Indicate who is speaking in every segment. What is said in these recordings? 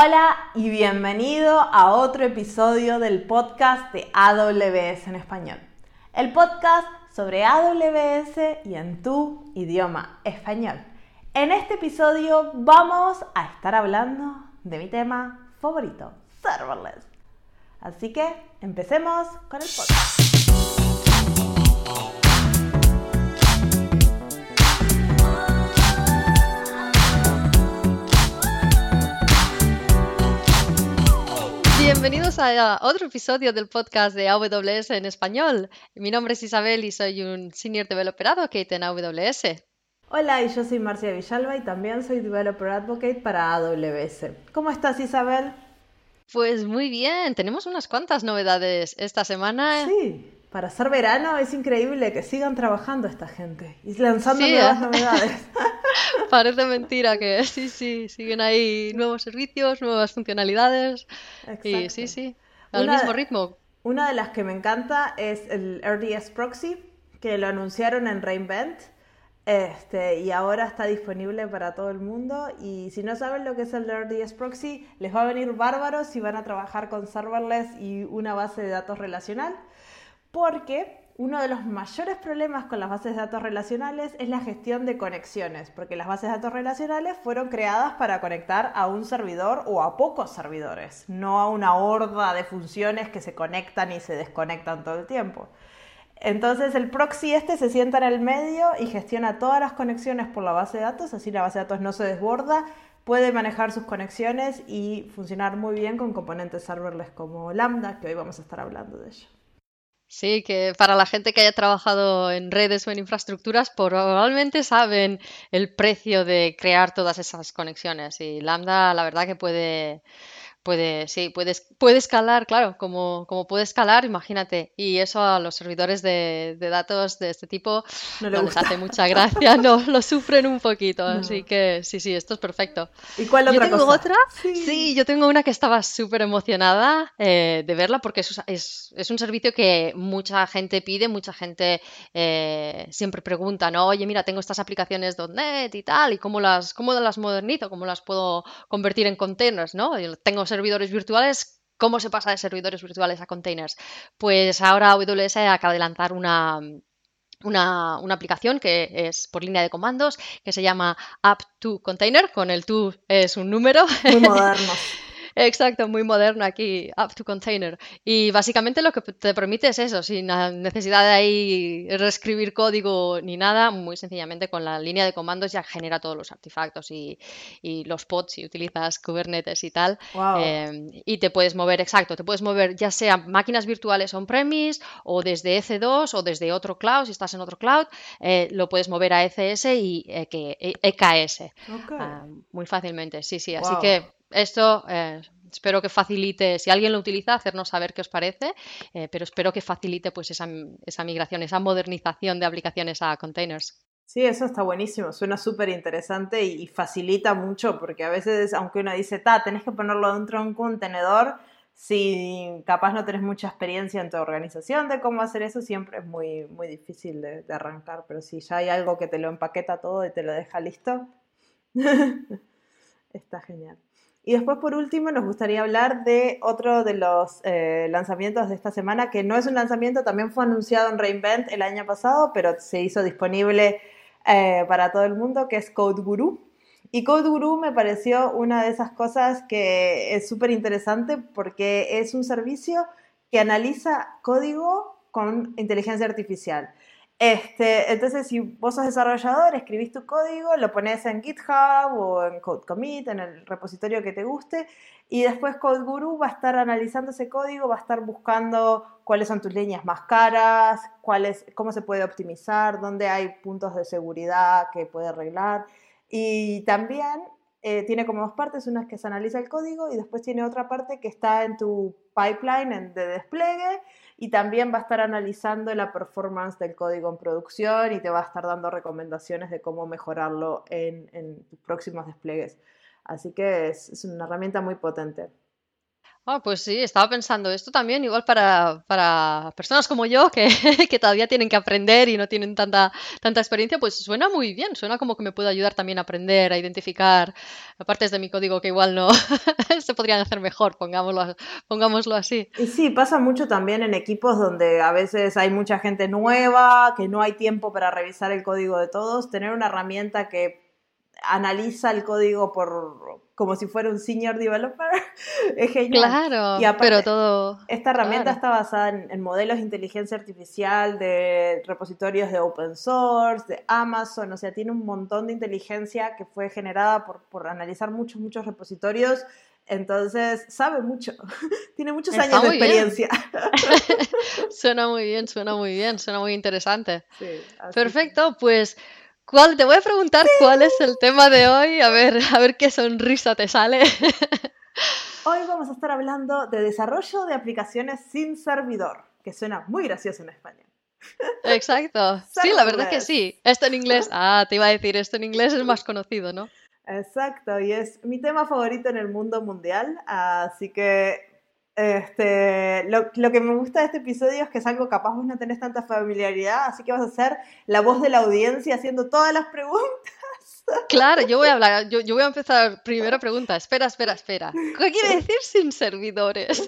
Speaker 1: Hola y bienvenido a otro episodio del podcast de AWS en español. El podcast sobre AWS y en tu idioma español. En este episodio vamos a estar hablando de mi tema favorito, serverless. Así que empecemos con el podcast.
Speaker 2: Bienvenidos a otro episodio del podcast de AWS en español. Mi nombre es Isabel y soy un Senior Developer Advocate en AWS.
Speaker 1: Hola, y yo soy Marcia Villalba y también soy Developer Advocate para AWS. ¿Cómo estás, Isabel?
Speaker 2: Pues muy bien, tenemos unas cuantas novedades esta semana.
Speaker 1: Sí, para ser verano es increíble que sigan trabajando esta gente y lanzando nuevas ¿eh? novedades.
Speaker 2: Parece mentira que sí, sí, siguen ahí nuevos servicios, nuevas funcionalidades. Y sí, sí, al mismo ritmo.
Speaker 1: Una de las que me encanta es el RDS Proxy, que lo anunciaron en Reinvent. Este, y ahora está disponible para todo el mundo. Y si no saben lo que es el RDS Proxy, les va a venir bárbaros si van a trabajar con serverless y una base de datos relacional. Porque uno de los mayores problemas con las bases de datos relacionales es la gestión de conexiones, porque las bases de datos relacionales fueron creadas para conectar a un servidor o a pocos servidores, no a una horda de funciones que se conectan y se desconectan todo el tiempo. Entonces el proxy este se sienta en el medio y gestiona todas las conexiones por la base de datos, así la base de datos no se desborda, puede manejar sus conexiones y funcionar muy bien con componentes serverless como Lambda, que hoy vamos a estar hablando de ello.
Speaker 2: Sí, que para la gente que haya trabajado en redes o en infraestructuras, probablemente saben el precio de crear todas esas conexiones. Y Lambda, la verdad que puede, Puede, sí, puedes, puede escalar, claro, como, como puede escalar, imagínate. Y eso a los servidores de, datos de este tipo no, les hace mucha gracia, no, lo sufren un poquito. Así que sí, sí, esto es perfecto.
Speaker 1: ¿Y cuál otra
Speaker 2: yo tengo otra? Sí. yo tengo una que estaba súper emocionada eh, de verla porque es, es, es, un servicio que mucha gente pide, mucha gente eh, siempre pregunta, ¿no? Oye, mira, tengo estas aplicaciones .NET y tal, ¿y cómo las, cómo las modernizo? ¿Cómo las puedo convertir en containers? ¿no? Yo tengo servidores virtuales, ¿cómo se pasa de servidores virtuales a containers? Pues ahora AWS acaba de lanzar una, una, una, aplicación que es por línea de comandos que se llama App to Container, con el to es un número.
Speaker 1: Muy moderno.
Speaker 2: Exacto, muy moderno aquí, up to container. Y básicamente lo que te permite es eso, sin necesidad de ahí reescribir código ni nada, muy sencillamente con la línea de comandos ya genera todos los artefactos y, los pods si utilizas Kubernetes y tal. Em, y te puedes mover, exacto, te puedes mover ya sea máquinas virtuales on-premise o desde EC2 o desde otro cloud, si estás en otro cloud, eh, lo puedes mover a ECS y eh, que, EKS. E ah, muy fácilmente, sí, sí. Así que esto eh, espero que facilite, si alguien lo utiliza, hacernos saber qué os parece, eh, pero espero que facilite pues esa, migración, esa modernización de aplicaciones a containers.
Speaker 1: Sí, eso está buenísimo, suena súper interesante y, facilita mucho, porque a veces, aunque uno dice, ta, tenés que ponerlo dentro de un contenedor, si capaz no tenés mucha experiencia en tu organización de cómo hacer eso, siempre es muy, muy difícil de arrancar, pero si ya hay algo que te lo empaqueta todo y te lo deja listo, está genial. Y después, por último, nos gustaría hablar de otro de los eh, lanzamientos de esta semana, que no es un lanzamiento, también fue anunciado en Reinvent el año pasado, pero se hizo disponible eh, para todo el mundo, que es Code Guru. Y Code Guru me pareció una de esas cosas que es súper interesante porque es un servicio que analiza código con inteligencia artificial. Este, entonces, si vos sos desarrollador, escribís tu código, lo pones en GitHub o en CodeCommit, en el repositorio que te guste, y después CodeGuru va a estar analizando ese código, va a estar buscando cuáles son tus líneas más caras, cuáles, cómo se puede optimizar, dónde hay puntos de seguridad que puede arreglar. Y también eh, tiene como dos partes, una es que se analiza el código y después tiene otra parte que está en tu pipeline de despliegue y también va a estar analizando la performance del código en producción y te va a estar dando recomendaciones de cómo mejorarlo en, tus próximos despliegues. Así que es, una herramienta muy potente.
Speaker 2: Ah, pues sí, estaba pensando esto también, igual para, para personas como yo que, que, todavía tienen que aprender y no tienen tanta, tanta experiencia, pues suena muy bien, suena como que me puede ayudar también a aprender, a identificar partes de mi código que igual no se podrían hacer mejor, pongámoslo, pongámoslo así.
Speaker 1: Y sí, pasa mucho también en equipos donde a veces hay mucha gente nueva, que no hay tiempo para revisar el código de todos, tener una herramienta que analiza el código por como si fuera un senior developer es
Speaker 2: genial. Claro, pero todo.
Speaker 1: Esta herramienta está basada en, modelos de inteligencia artificial de repositorios de open source, de Amazon, o sea, tiene un montón de inteligencia que fue generada por, por analizar muchos, muchos repositorios. Entonces, sabe mucho, tiene muchos años de experiencia.
Speaker 2: suena muy bien, suena muy bien, suena muy interesante. Perfecto, pues ¿Cuál? Te voy a preguntar cuál es el tema de hoy, a ver, a ver qué sonrisa te sale.
Speaker 1: Hoy vamos a estar hablando de desarrollo de aplicaciones sin servidor, que suena muy gracioso en español.
Speaker 2: Exacto. Sí, la verdad que sí. Esto en inglés, ah, te iba a decir, esto en inglés es más conocido, ¿no?
Speaker 1: Exacto, y es mi tema favorito en el mundo mundial, así que este, lo, que me gusta de este episodio es que es algo capaz vos no tenés tanta familiaridad, así que vas a ser la voz de la audiencia haciendo todas las preguntas.
Speaker 2: Claro, yo voy a hablar, yo, voy a empezar. Primera pregunta, espera, espera, espera. ¿Qué quiere decir sin servidores?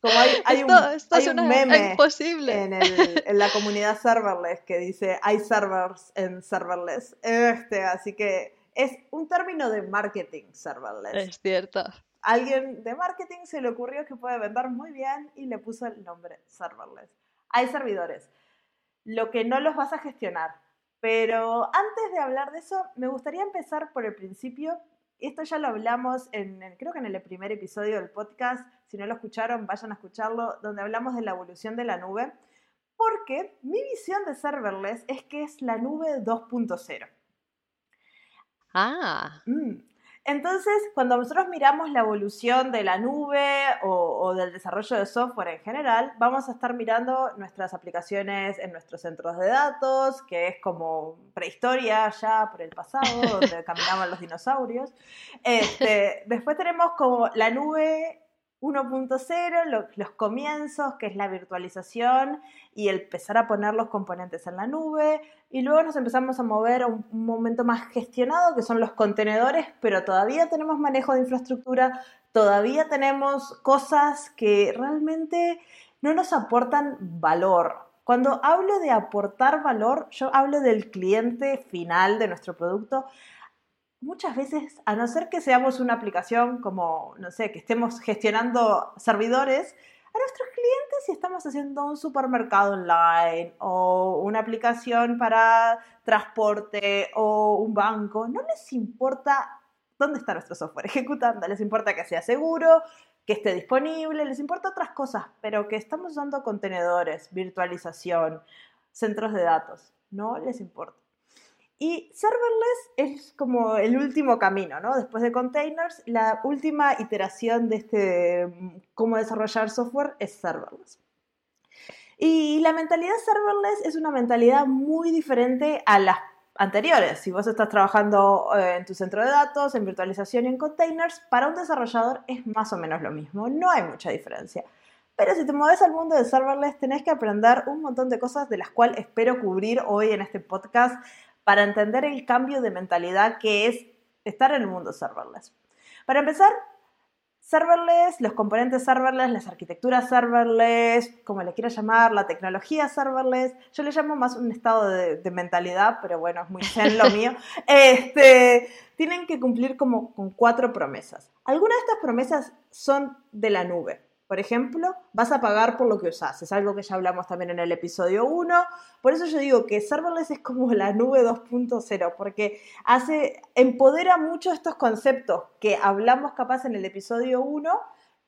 Speaker 1: Como hay, un, meme imposible. En, en, la comunidad serverless que dice hay servers en serverless. Este, así que es un término de marketing serverless.
Speaker 2: Es cierto
Speaker 1: alguien de marketing se le ocurrió que puede vender muy bien y le puso el nombre serverless. Hay servidores, lo que no los vas a gestionar. Pero antes de hablar de eso, me gustaría empezar por el principio. Esto ya lo hablamos en, creo que en el primer episodio del podcast. Si no lo escucharon, vayan a escucharlo, donde hablamos de la evolución de la nube. Porque mi visión de serverless es que es la nube 2.0.
Speaker 2: Ah.
Speaker 1: Mm. Entonces, cuando nosotros miramos la evolución de la nube o, del desarrollo de software en general, vamos a estar mirando nuestras aplicaciones en nuestros centros de datos, que es como prehistoria ya por el pasado, donde caminaban los dinosaurios. Este, después tenemos como la nube 1.0, los comienzos, que es la virtualización y el empezar a poner los componentes en la nube. Y luego nos empezamos a mover a un, momento más gestionado, que son los contenedores, pero todavía tenemos manejo de infraestructura, todavía tenemos cosas que realmente no nos aportan valor. Cuando hablo de aportar valor, yo hablo del cliente final de nuestro producto muchas veces, a no ser que seamos una aplicación como, no sé, que estemos gestionando servidores, a nuestros clientes si estamos haciendo un supermercado online o una aplicación para transporte o un banco, no les importa dónde está nuestro software ejecutando, les importa que sea seguro, que esté disponible, les importa otras cosas, pero que estamos usando contenedores, virtualización, centros de datos, no les importa. Y serverless es como el último camino, ¿no? Después de containers, la última iteración de este cómo desarrollar software es serverless. Y la mentalidad serverless es una mentalidad muy diferente a las anteriores. Si vos estás trabajando eh, en tu centro de datos, en virtualización y en containers, para un desarrollador es más o menos lo mismo, no hay mucha diferencia. Pero si te mueves al mundo de serverless, tenés que aprender un montón de cosas de las cuales espero cubrir hoy en este podcast para entender el cambio de mentalidad que es estar en el mundo serverless. Para empezar, serverless, los componentes serverless, las arquitecturas serverless, como le quieras llamar, la tecnología serverless, yo le llamo más un estado de, mentalidad, pero bueno, es muy zen lo mío, este, tienen que cumplir como con cuatro promesas. Algunas de estas promesas son de la nube, por ejemplo, vas a pagar por lo que usas. Es algo que ya hablamos también en el episodio 1. Por eso yo digo que serverless es como la nube 2.0, porque hace, empodera mucho estos conceptos que hablamos capaz en el episodio 1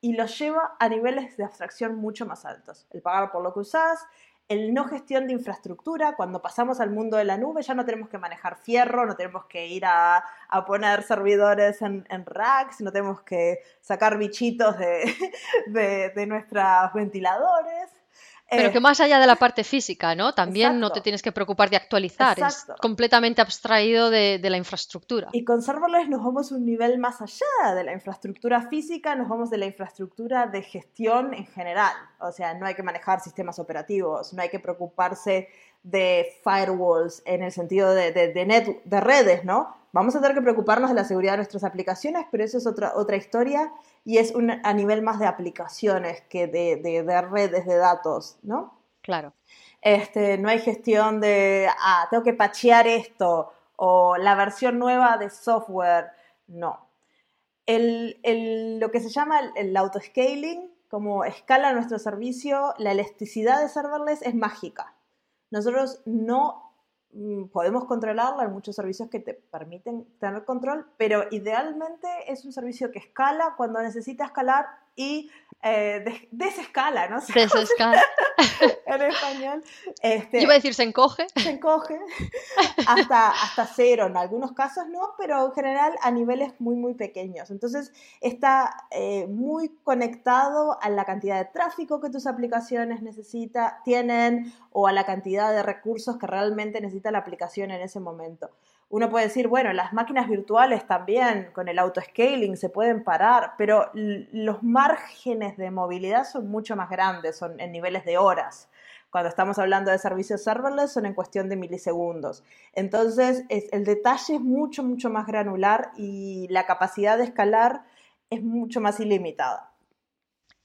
Speaker 1: y los lleva a niveles de abstracción mucho más altos. El pagar por lo que usas, el no gestión de infraestructura, cuando pasamos al mundo de la nube ya no tenemos que manejar fierro, no tenemos que ir a, poner servidores en, racks, no tenemos que sacar bichitos de, de, nuestros ventiladores.
Speaker 2: Pero
Speaker 1: Eh,
Speaker 2: que más allá de la parte física, ¿no? También no te
Speaker 1: Exacto.
Speaker 2: tienes que preocupar de actualizar, es
Speaker 1: Exacto.
Speaker 2: completamente abstraído de, de la infraestructura.
Speaker 1: Y con serverless nos vamos un nivel más allá de la infraestructura física, nos vamos de la infraestructura de gestión en general. O sea, no hay que manejar sistemas operativos, no hay que preocuparse de firewalls en el sentido de, de, de net- de redes, ¿no? Vamos a tener que preocuparnos de la seguridad de nuestras aplicaciones, pero eso es otra, otra historia y es un, a nivel más de aplicaciones que de, de, de redes de datos, ¿no?
Speaker 2: Claro.
Speaker 1: Este, no hay gestión de, ah, tengo que pachear esto o la versión nueva de software. No. El, el- lo que se llama el, el autoscaling, como escala nuestro servicio, la elasticidad de serverless es mágica. Nosotros no podemos controlarla, hay muchos servicios que te permiten tener control, pero idealmente es un servicio que escala. Cuando necesita escalar y eh, des- desescala, ¿no?
Speaker 2: Desescala.
Speaker 1: en español. Este,
Speaker 2: Iba a decir se encoge.
Speaker 1: se encoge hasta, hasta cero, en algunos casos no, pero en general a niveles muy, muy pequeños. Entonces está eh, muy conectado a la cantidad de tráfico que tus aplicaciones necesita, tienen o a la cantidad de recursos que realmente necesita la aplicación en ese momento. Uno puede decir, bueno, las máquinas virtuales también con el autoscaling se pueden parar, pero los márgenes de movilidad son mucho más grandes, son en niveles de horas cuando estamos hablando de servicios serverless son en cuestión de milisegundos. Entonces, es, el detalle es mucho, mucho más granular y la capacidad de escalar es mucho más ilimitada.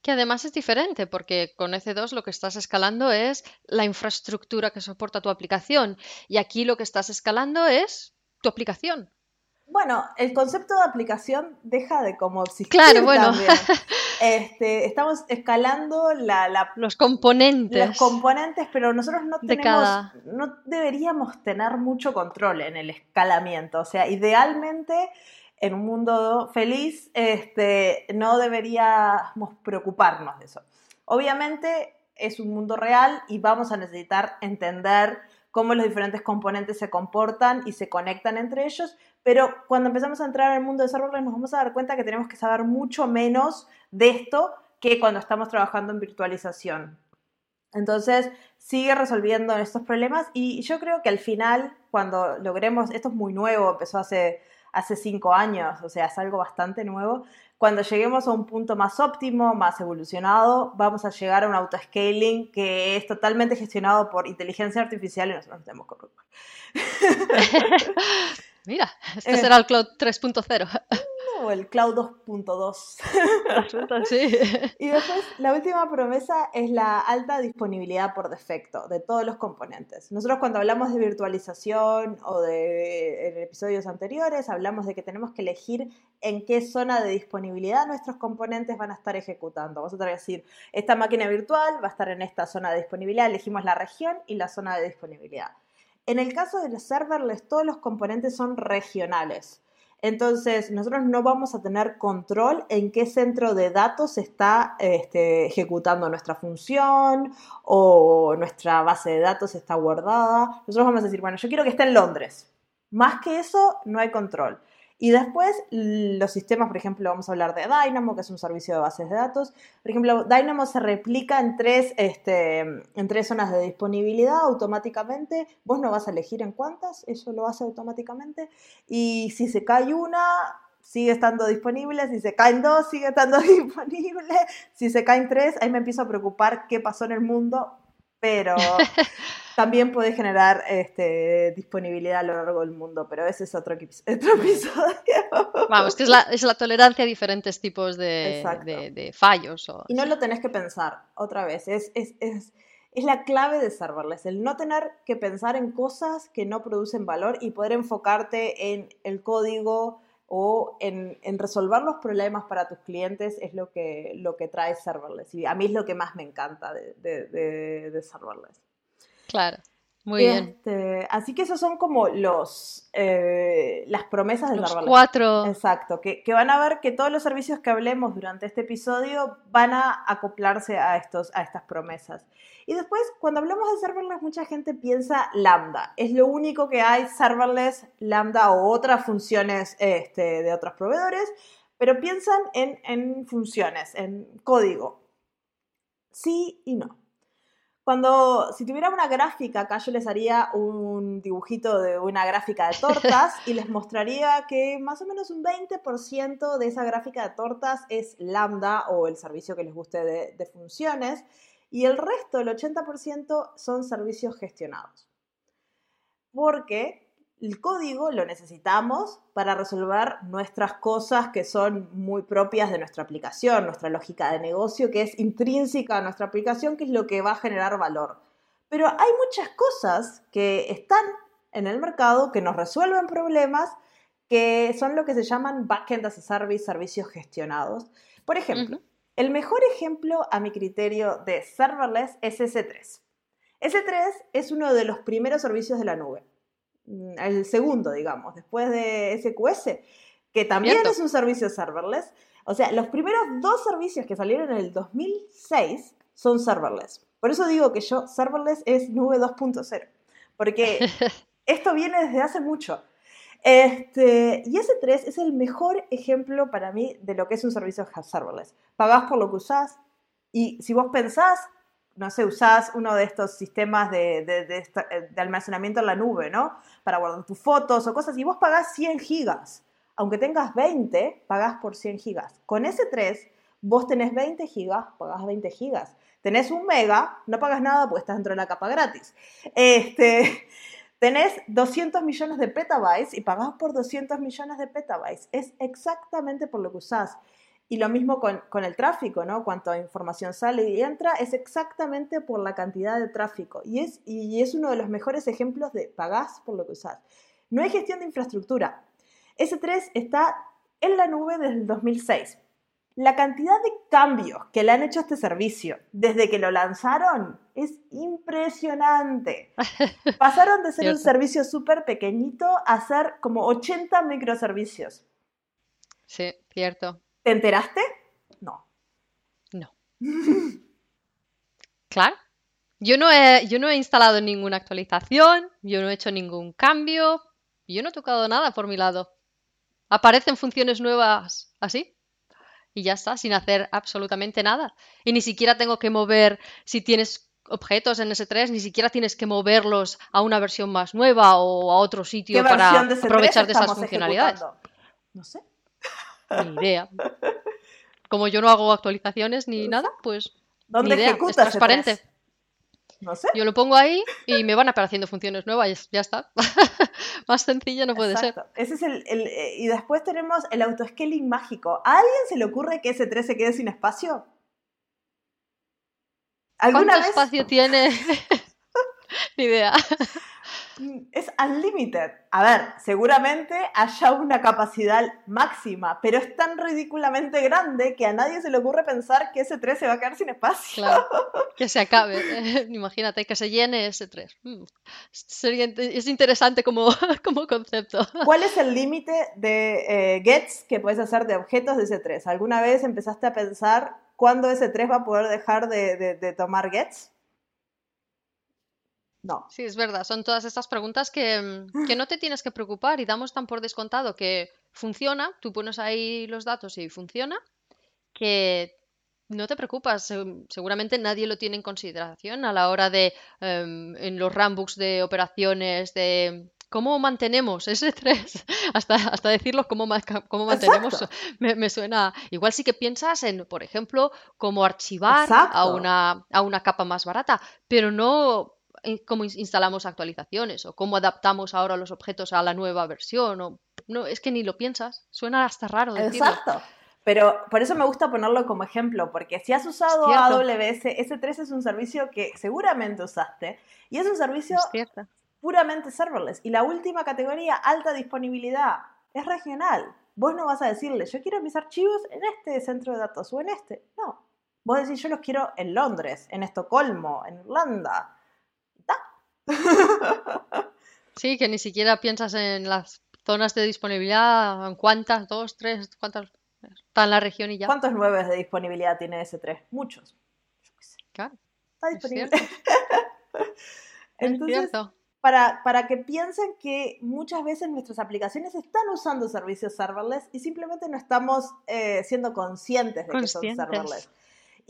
Speaker 2: Que además es diferente, porque con EC2 lo que estás escalando es la infraestructura que soporta tu aplicación. Y aquí lo que estás escalando es tu aplicación.
Speaker 1: Bueno, el concepto de aplicación deja de como existir
Speaker 2: Claro, bueno.
Speaker 1: Este, estamos escalando la, la
Speaker 2: Los componentes.
Speaker 1: los componentes, pero nosotros no
Speaker 2: De
Speaker 1: tenemos,
Speaker 2: cada-
Speaker 1: no deberíamos tener mucho control en el escalamiento. O sea, idealmente en un mundo feliz, este, no deberíamos preocuparnos de eso. Obviamente es un mundo real y vamos a necesitar entender cómo los diferentes componentes se comportan y se conectan entre ellos, pero cuando empezamos a entrar en el mundo de serverless nos vamos a dar cuenta que tenemos que saber mucho menos de esto que cuando estamos trabajando en virtualización. Entonces, sigue resolviendo estos problemas y yo creo que al final, cuando logremos, esto es muy nuevo, empezó hace, hace cinco años, o sea, es algo bastante nuevo, cuando lleguemos a un punto más óptimo, más evolucionado, vamos a llegar a un autoscaling que es totalmente gestionado por inteligencia artificial y nosotros nos tenemos que preocupar.
Speaker 2: Mira, esto
Speaker 1: Eh.
Speaker 2: será el Cloud 3.0.
Speaker 1: O el Cloud 2.2.
Speaker 2: Sí.
Speaker 1: Y después, la última promesa es la alta disponibilidad por defecto de todos los componentes. Nosotros cuando hablamos de virtualización o de en episodios anteriores, hablamos de que tenemos que elegir en qué zona de disponibilidad nuestros componentes van a estar ejecutando. Vamos a tener que decir, esta máquina virtual va a estar en esta zona de disponibilidad, elegimos la región y la zona de disponibilidad. En el caso de los serverless, todos los componentes son regionales. Entonces, nosotros no vamos a tener control en qué centro de datos está este, ejecutando nuestra función o nuestra base de datos está guardada. Nosotros vamos a decir, bueno, yo quiero que esté en Londres. Más que eso, no hay control. Y después, los sistemas, por ejemplo, vamos a hablar de Dynamo, que es un servicio de bases de datos. Por ejemplo, Dynamo se replica en tres, este, en tres zonas de disponibilidad automáticamente. Vos no vas a elegir en cuántas, eso lo hace automáticamente. Y si se cae una, sigue estando disponible. Si se caen dos, sigue estando disponible. Si se caen tres, ahí me empiezo a preocupar qué pasó en el mundo. Pero también puede generar este, disponibilidad a lo largo del mundo, pero ese es otro, otro episodio.
Speaker 2: Vamos, que es la, es la, tolerancia a diferentes tipos de, de, de fallos. O...
Speaker 1: Y no lo tenés que pensar, otra vez, es, es, es, es, la clave de serverless, el no tener que pensar en cosas que no producen valor y poder enfocarte en el código o en, en resolver los problemas para tus clientes es lo que, lo que trae serverless. Y a mí es lo que más me encanta de, de, de, de serverless.
Speaker 2: Claro, muy
Speaker 1: este,
Speaker 2: bien.
Speaker 1: Así que esos son como los eh, las promesas de
Speaker 2: los cuatro.
Speaker 1: Exacto, que, que, van a ver que todos los servicios que hablemos durante este episodio van a acoplarse a, estos, a estas promesas. Y después, cuando hablamos de serverless, mucha gente piensa Lambda. Es lo único que hay serverless, Lambda o otras funciones este, de otros proveedores, pero piensan en, en funciones, en código. Sí y no. Cuando, si tuviera una gráfica, acá yo les haría un dibujito de una gráfica de tortas y les mostraría que más o menos un 20% de esa gráfica de tortas es lambda o el servicio que les guste de, de funciones y el resto, el 80%, son servicios gestionados. Porque el código lo necesitamos para resolver nuestras cosas que son muy propias de nuestra aplicación, nuestra lógica de negocio que es intrínseca a nuestra aplicación, que es lo que va a generar valor. Pero hay muchas cosas que están en el mercado que nos resuelven problemas que son lo que se llaman backend as a service, servicios gestionados. Por ejemplo, el mejor ejemplo a mi criterio de serverless es S3. S3 es uno de los primeros servicios de la nube el segundo, digamos, después de SQS, que también es un servicio serverless. O sea, los primeros dos servicios que salieron en el 2006 son serverless. Por eso digo que yo, serverless es nube 2.0, porque esto viene desde hace mucho. Este, y S3 es el mejor ejemplo para mí de lo que es un servicio serverless. Pagás por lo que usás y si vos pensás no sé, usás uno de estos sistemas de, de, almacenamiento en la nube, ¿no? Para guardar tus fotos o cosas, y vos pagás 100 gigas. Aunque tengas 20, pagás por 100 gigas. Con ese 3, vos tenés 20 gigas, pagás 20 gigas. Tenés un mega, no pagas nada porque estás dentro de la capa gratis. Este, tenés 200 millones de petabytes y pagás por 200 millones de petabytes. Es exactamente por lo que usás. Y lo mismo con, el tráfico, ¿no? Cuánta información sale y entra es exactamente por la cantidad de tráfico. Y es, y es uno de los mejores ejemplos de pagás por lo que usás. No hay gestión de infraestructura. S3 está en la nube desde el 2006. La cantidad de cambios que le han hecho a este servicio desde que lo lanzaron es impresionante. Pasaron de ser un servicio súper pequeñito a ser como 80 microservicios.
Speaker 2: Sí, cierto.
Speaker 1: ¿Te enteraste? No.
Speaker 2: No. claro. Yo no, he, yo no he instalado ninguna actualización, yo no he hecho ningún cambio, yo no he tocado nada por mi lado. Aparecen funciones nuevas así y ya está, sin hacer absolutamente nada. Y ni siquiera tengo que mover, si tienes objetos en S3, ni siquiera tienes que moverlos a una versión más nueva o a otro sitio para aprovechar de esas funcionalidades.
Speaker 1: No sé.
Speaker 2: Ni idea. Como yo no hago actualizaciones ni nada, pues.
Speaker 1: ¿Dónde
Speaker 2: ni idea. Es transparente.
Speaker 1: No sé.
Speaker 2: Yo lo pongo ahí y me van apareciendo funciones nuevas, ya está. Más sencillo no puede ser.
Speaker 1: Ese es el, eh, y después tenemos el autoscaling mágico. ¿A alguien se le ocurre que ese 3 se quede sin espacio?
Speaker 2: ¿Alguna ¿Cuánto espacio tiene? Ni idea.
Speaker 1: Es unlimited. A ver, seguramente haya una capacidad máxima, pero es tan ridículamente grande que a nadie se le ocurre pensar que ese 3 se va a quedar sin espacio.
Speaker 2: Claro, que se acabe. Imagínate que se llene ese 3. Mm, es interesante como, como concepto.
Speaker 1: ¿Cuál es el límite de eh, gets que puedes hacer de objetos de ese 3? ¿Alguna vez empezaste a pensar cuándo ese 3 va a poder dejar de tomar gets? No.
Speaker 2: Sí, es verdad. Son todas estas preguntas que, que, no te tienes que preocupar y damos tan por descontado que funciona, tú pones ahí los datos y funciona, que no te preocupas. Seguramente nadie lo tiene en consideración a la hora de, em, en los rambooks de operaciones, de cómo mantenemos ese 3, hasta, hasta decirlo cómo, cómo mantenemos, me, me, suena, igual sí que piensas en, por ejemplo, cómo archivar a una, a una capa más barata, pero no cómo instalamos actualizaciones o cómo adaptamos ahora los objetos a la nueva versión. O, no, es que ni lo piensas, suena hasta raro decirlo.
Speaker 1: Exacto. Pero por eso me gusta ponerlo como ejemplo, porque si has usado AWS, S3 es un servicio que seguramente usaste y es un servicio puramente serverless. Y la última categoría, alta disponibilidad, es regional. Vos no vas a decirle, yo quiero mis archivos en este centro de datos o en este. No. Vos decís, yo los quiero en Londres, en Estocolmo, en Irlanda.
Speaker 2: Sí, que ni siquiera piensas en las zonas de disponibilidad, en cuántas, dos, tres, cuántas está en la región y ya.
Speaker 1: ¿Cuántos nueve de disponibilidad tiene ese 3? Muchos.
Speaker 2: Claro.
Speaker 1: Está disponible. Entonces, para, para, que piensen que muchas veces nuestras aplicaciones están usando servicios serverless y simplemente no estamos eh, siendo conscientes de que son serverless.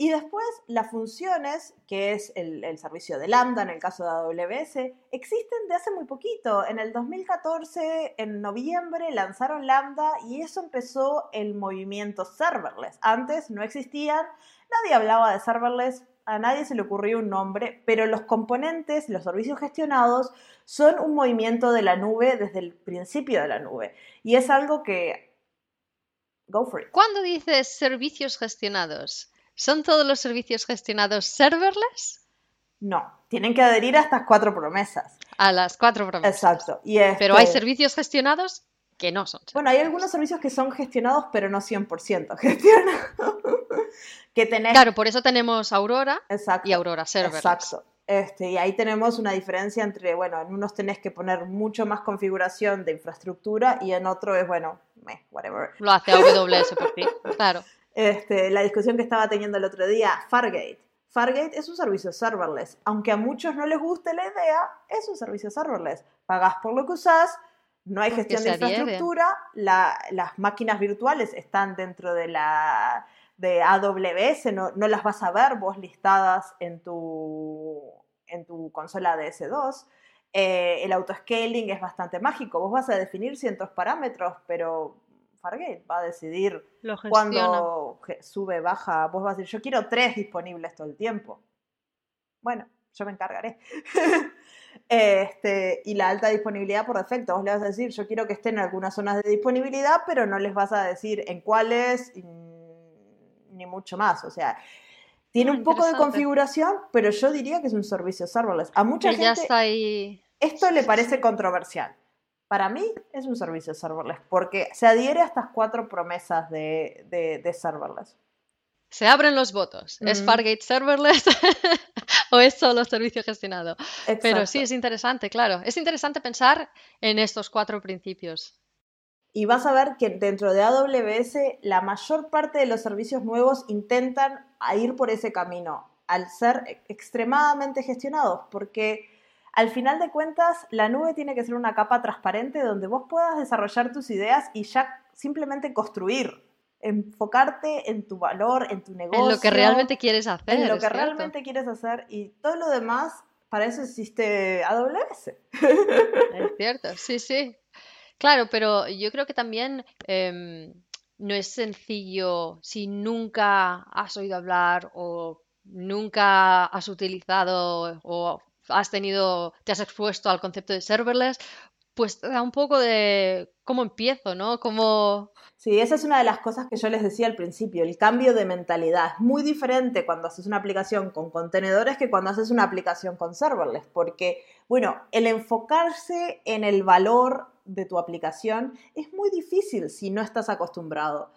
Speaker 1: Y después las funciones, que es el, servicio de Lambda en el caso de AWS, existen de hace muy poquito. En el 2014, en noviembre, lanzaron Lambda y eso empezó el movimiento serverless. Antes no existían, nadie hablaba de serverless, a nadie se le ocurrió un nombre, pero los componentes, los servicios gestionados, son un movimiento de la nube desde el principio de la nube. Y es algo que... Go for it.
Speaker 2: ¿Cuándo dices servicios gestionados? ¿Son todos los servicios gestionados serverless?
Speaker 1: No, tienen que adherir a estas cuatro promesas.
Speaker 2: A las cuatro promesas.
Speaker 1: Exacto. Y
Speaker 2: Pero hay servicios gestionados que no son.
Speaker 1: Bueno, hay algunos servicios que son gestionados, pero no 100% gestionados. que tenés...
Speaker 2: Claro, por eso tenemos Aurora y Aurora Serverless.
Speaker 1: Exacto. Este, y ahí tenemos una diferencia entre, bueno, en unos tenés que poner mucho más configuración de infraestructura y en otro es, bueno, meh, whatever.
Speaker 2: Lo hace AWS por ti, claro.
Speaker 1: Este, la discusión que estaba teniendo el otro día, Fargate. Fargate es un servicio serverless. Aunque a muchos no les guste la idea, es un servicio serverless. Pagás por lo que usás, no hay gestión de infraestructura, las máquinas virtuales están dentro de la de AWS, no, no, las vas a ver vos listadas en tu, en tu consola de S2. Eh, el autoscaling es bastante mágico, vos vas a definir ciertos parámetros, pero Fargate va a decidir cuándo sube, baja. Vos vas a decir, yo quiero tres disponibles todo el tiempo. Bueno, yo me encargaré. este, y la alta disponibilidad por defecto, vos le vas a decir, yo quiero que estén en algunas zonas de disponibilidad, pero no les vas a decir en cuáles ni mucho más. O sea, tiene un poco de configuración, pero yo diría que es un servicio serverless. A mucha gente
Speaker 2: está ahí...
Speaker 1: esto le parece controversial. Para mí es un servicio serverless porque se adhiere a estas cuatro promesas de, de, serverless.
Speaker 2: Se abren los votos. ¿Es Fargate serverless o es solo servicio gestionado? Pero sí, es interesante, claro. Es interesante pensar en estos cuatro principios.
Speaker 1: Y vas a ver que dentro de AWS la mayor parte de los servicios nuevos intentan ir por ese camino, al ser extremadamente gestionados, porque al final de cuentas, la nube tiene que ser una capa transparente donde vos puedas desarrollar tus ideas y ya simplemente construir, enfocarte en tu valor, en tu negocio.
Speaker 2: En lo que realmente quieres hacer.
Speaker 1: En lo que realmente quieres hacer y todo lo demás, para eso existe AWS.
Speaker 2: Es cierto, sí, sí. Claro, pero yo creo que también em, no es sencillo si nunca has oído hablar o nunca has utilizado o has tenido, te has expuesto al concepto de serverless, pues da un poco de cómo empiezo, ¿no? Cómo...
Speaker 1: Sí, esa es una de las cosas que yo les decía al principio, el cambio de mentalidad. Es muy diferente cuando haces una aplicación con contenedores que cuando haces una aplicación con serverless, porque, bueno, el enfocarse en el valor de tu aplicación es muy difícil si no estás acostumbrado.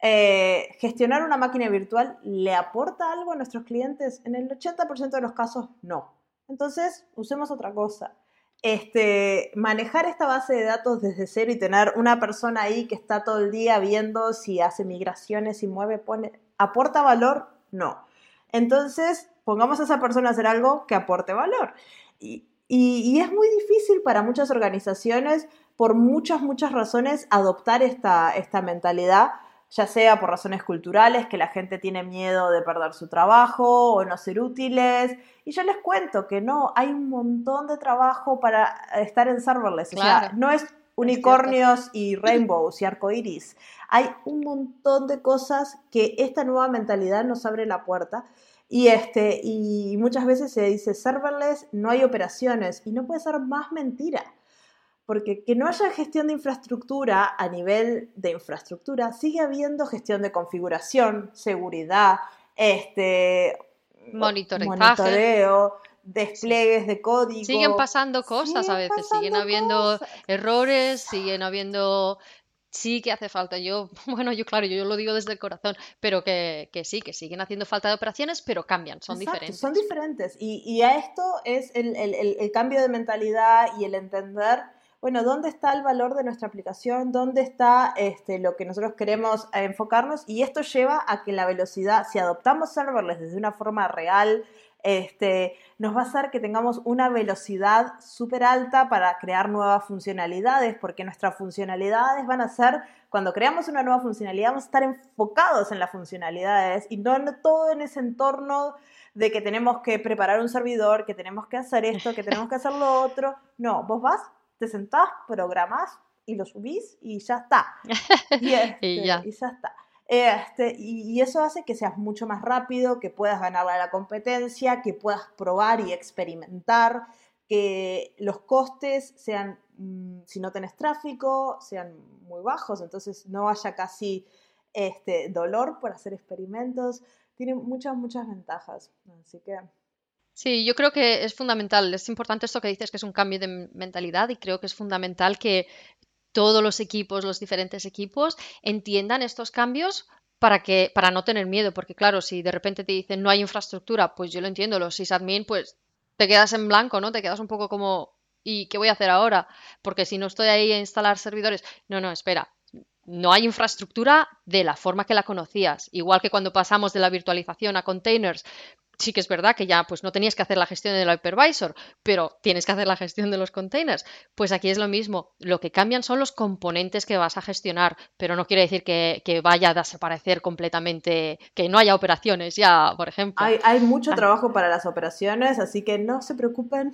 Speaker 1: Eh, gestionar una máquina virtual le aporta algo a nuestros clientes? En el 80% de los casos, no. Entonces, usemos otra cosa. Este, manejar esta base de datos desde cero y tener una persona ahí que está todo el día viendo si hace migraciones, si mueve, pone, ¿aporta valor? No. Entonces, pongamos a esa persona a hacer algo que aporte valor. Y, es muy difícil para muchas organizaciones, por muchas, muchas razones, adoptar esta, esta mentalidad ya sea por razones culturales, que la gente tiene miedo de perder su trabajo o no ser útiles. Y yo les cuento que no, hay un montón de trabajo para estar en serverless. O sea, no es unicornios y rainbows y arcoiris. Hay un montón de cosas que esta nueva mentalidad nos abre la puerta. Y, este, y muchas veces se dice serverless, no hay operaciones. Y no puede ser más mentira porque que no haya gestión de infraestructura a nivel de infraestructura, sigue habiendo gestión de configuración, seguridad, este, monitoreo, despliegues de código.
Speaker 2: Siguen pasando cosas a veces, siguen habiendo errores, siguen habiendo sí que hace falta. Yo, bueno, yo claro, yo, lo digo desde el corazón, pero que, sí, que siguen haciendo falta de operaciones, pero cambian, son diferentes.
Speaker 1: Son diferentes. Y, a esto es el, cambio de mentalidad y el entender bueno, ¿dónde está el valor de nuestra aplicación? ¿Dónde está este, lo que nosotros queremos eh, enfocarnos? Y esto lleva a que la velocidad, si adoptamos serverless desde una forma real, este, nos va a hacer que tengamos una velocidad súper alta para crear nuevas funcionalidades, porque nuestras funcionalidades van a ser cuando creamos una nueva funcionalidad, vamos a estar enfocados en las funcionalidades y no todo en ese entorno de que tenemos que preparar un servidor, que tenemos que hacer esto, que tenemos que hacer lo otro. No, vos vas, te sentás, programás y lo subís y ya está. Y,
Speaker 2: y, ya.
Speaker 1: y ya está. Este, y, eso hace que seas mucho más rápido, que puedas ganarle a la competencia, que puedas probar y experimentar, que los costes sean, mm, si no tenés tráfico, sean muy bajos, entonces no haya casi este, dolor por hacer experimentos. Tiene muchas, muchas ventajas. Así que
Speaker 2: Sí, yo creo que es fundamental, es importante esto que dices, que es un cambio de mentalidad y creo que es fundamental que todos los equipos, los diferentes equipos, entiendan estos cambios para que, para no tener miedo, porque claro, si de repente te dicen no hay infraestructura, pues yo lo entiendo, los sysadmin, pues te quedas en blanco, ¿no? Te quedas un poco como, ¿y qué voy a hacer ahora? Porque si no estoy ahí a instalar servidores, no, no, espera, no hay infraestructura de la forma que la conocías. Igual que cuando pasamos de la virtualización a containers, sí que es verdad que ya pues no tenías que hacer la gestión del hypervisor, pero tienes que hacer la gestión de los containers. Pues aquí es lo mismo. Lo que cambian son los componentes que vas a gestionar, pero no quiere decir que, vaya a desaparecer completamente, que no haya operaciones ya, por ejemplo.
Speaker 1: Hay, mucho ah. trabajo para las operaciones, así que no se preocupen.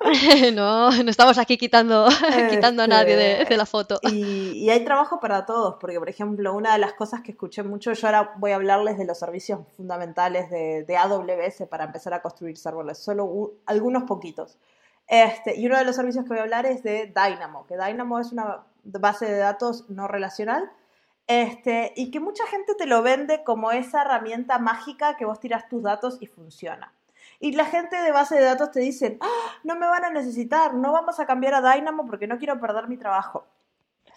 Speaker 2: no, no estamos aquí quitando, quitando a nadie de, la foto.
Speaker 1: Y, y hay trabajo para todos, porque por ejemplo, una de las cosas que escuché mucho, yo ahora voy a hablarles de los servicios fundamentales de, de AWS para empezar a construir serverless, solo algunos poquitos. Este, y uno de los servicios que voy a hablar es de Dynamo, que Dynamo es una base de datos no relacional este, y que mucha gente te lo vende como esa herramienta mágica que vos tiras tus datos y funciona. Y la gente de base de datos te dice, ah, no me van a necesitar, no vamos a cambiar a Dynamo porque no quiero perder mi trabajo.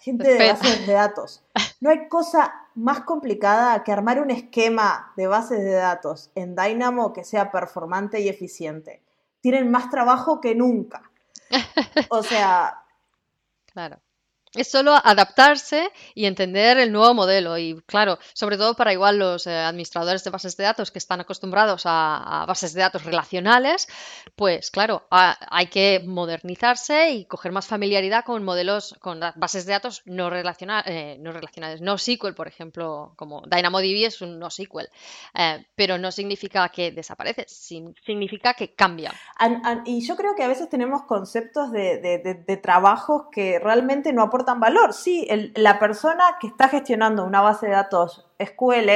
Speaker 1: Gente de bases de datos. No hay cosa más complicada que armar un esquema de bases de datos en Dynamo que sea performante y eficiente. Tienen más trabajo que nunca. O sea...
Speaker 2: Claro. Es solo adaptarse y entender el nuevo modelo. Y claro, sobre todo para igual los eh, administradores de bases de datos que están acostumbrados a, bases de datos relacionales, pues claro, hay que modernizarse y coger más familiaridad con modelos, con bases de datos no, eh, no relacionales. No SQL, por ejemplo, como DynamoDB es un no SQL. Eh, pero no significa que desaparece, significa que cambia.
Speaker 1: y yo creo que a veces tenemos conceptos de, de trabajos que realmente no aportan valor. Sí, la persona que está gestionando una base de datos SQL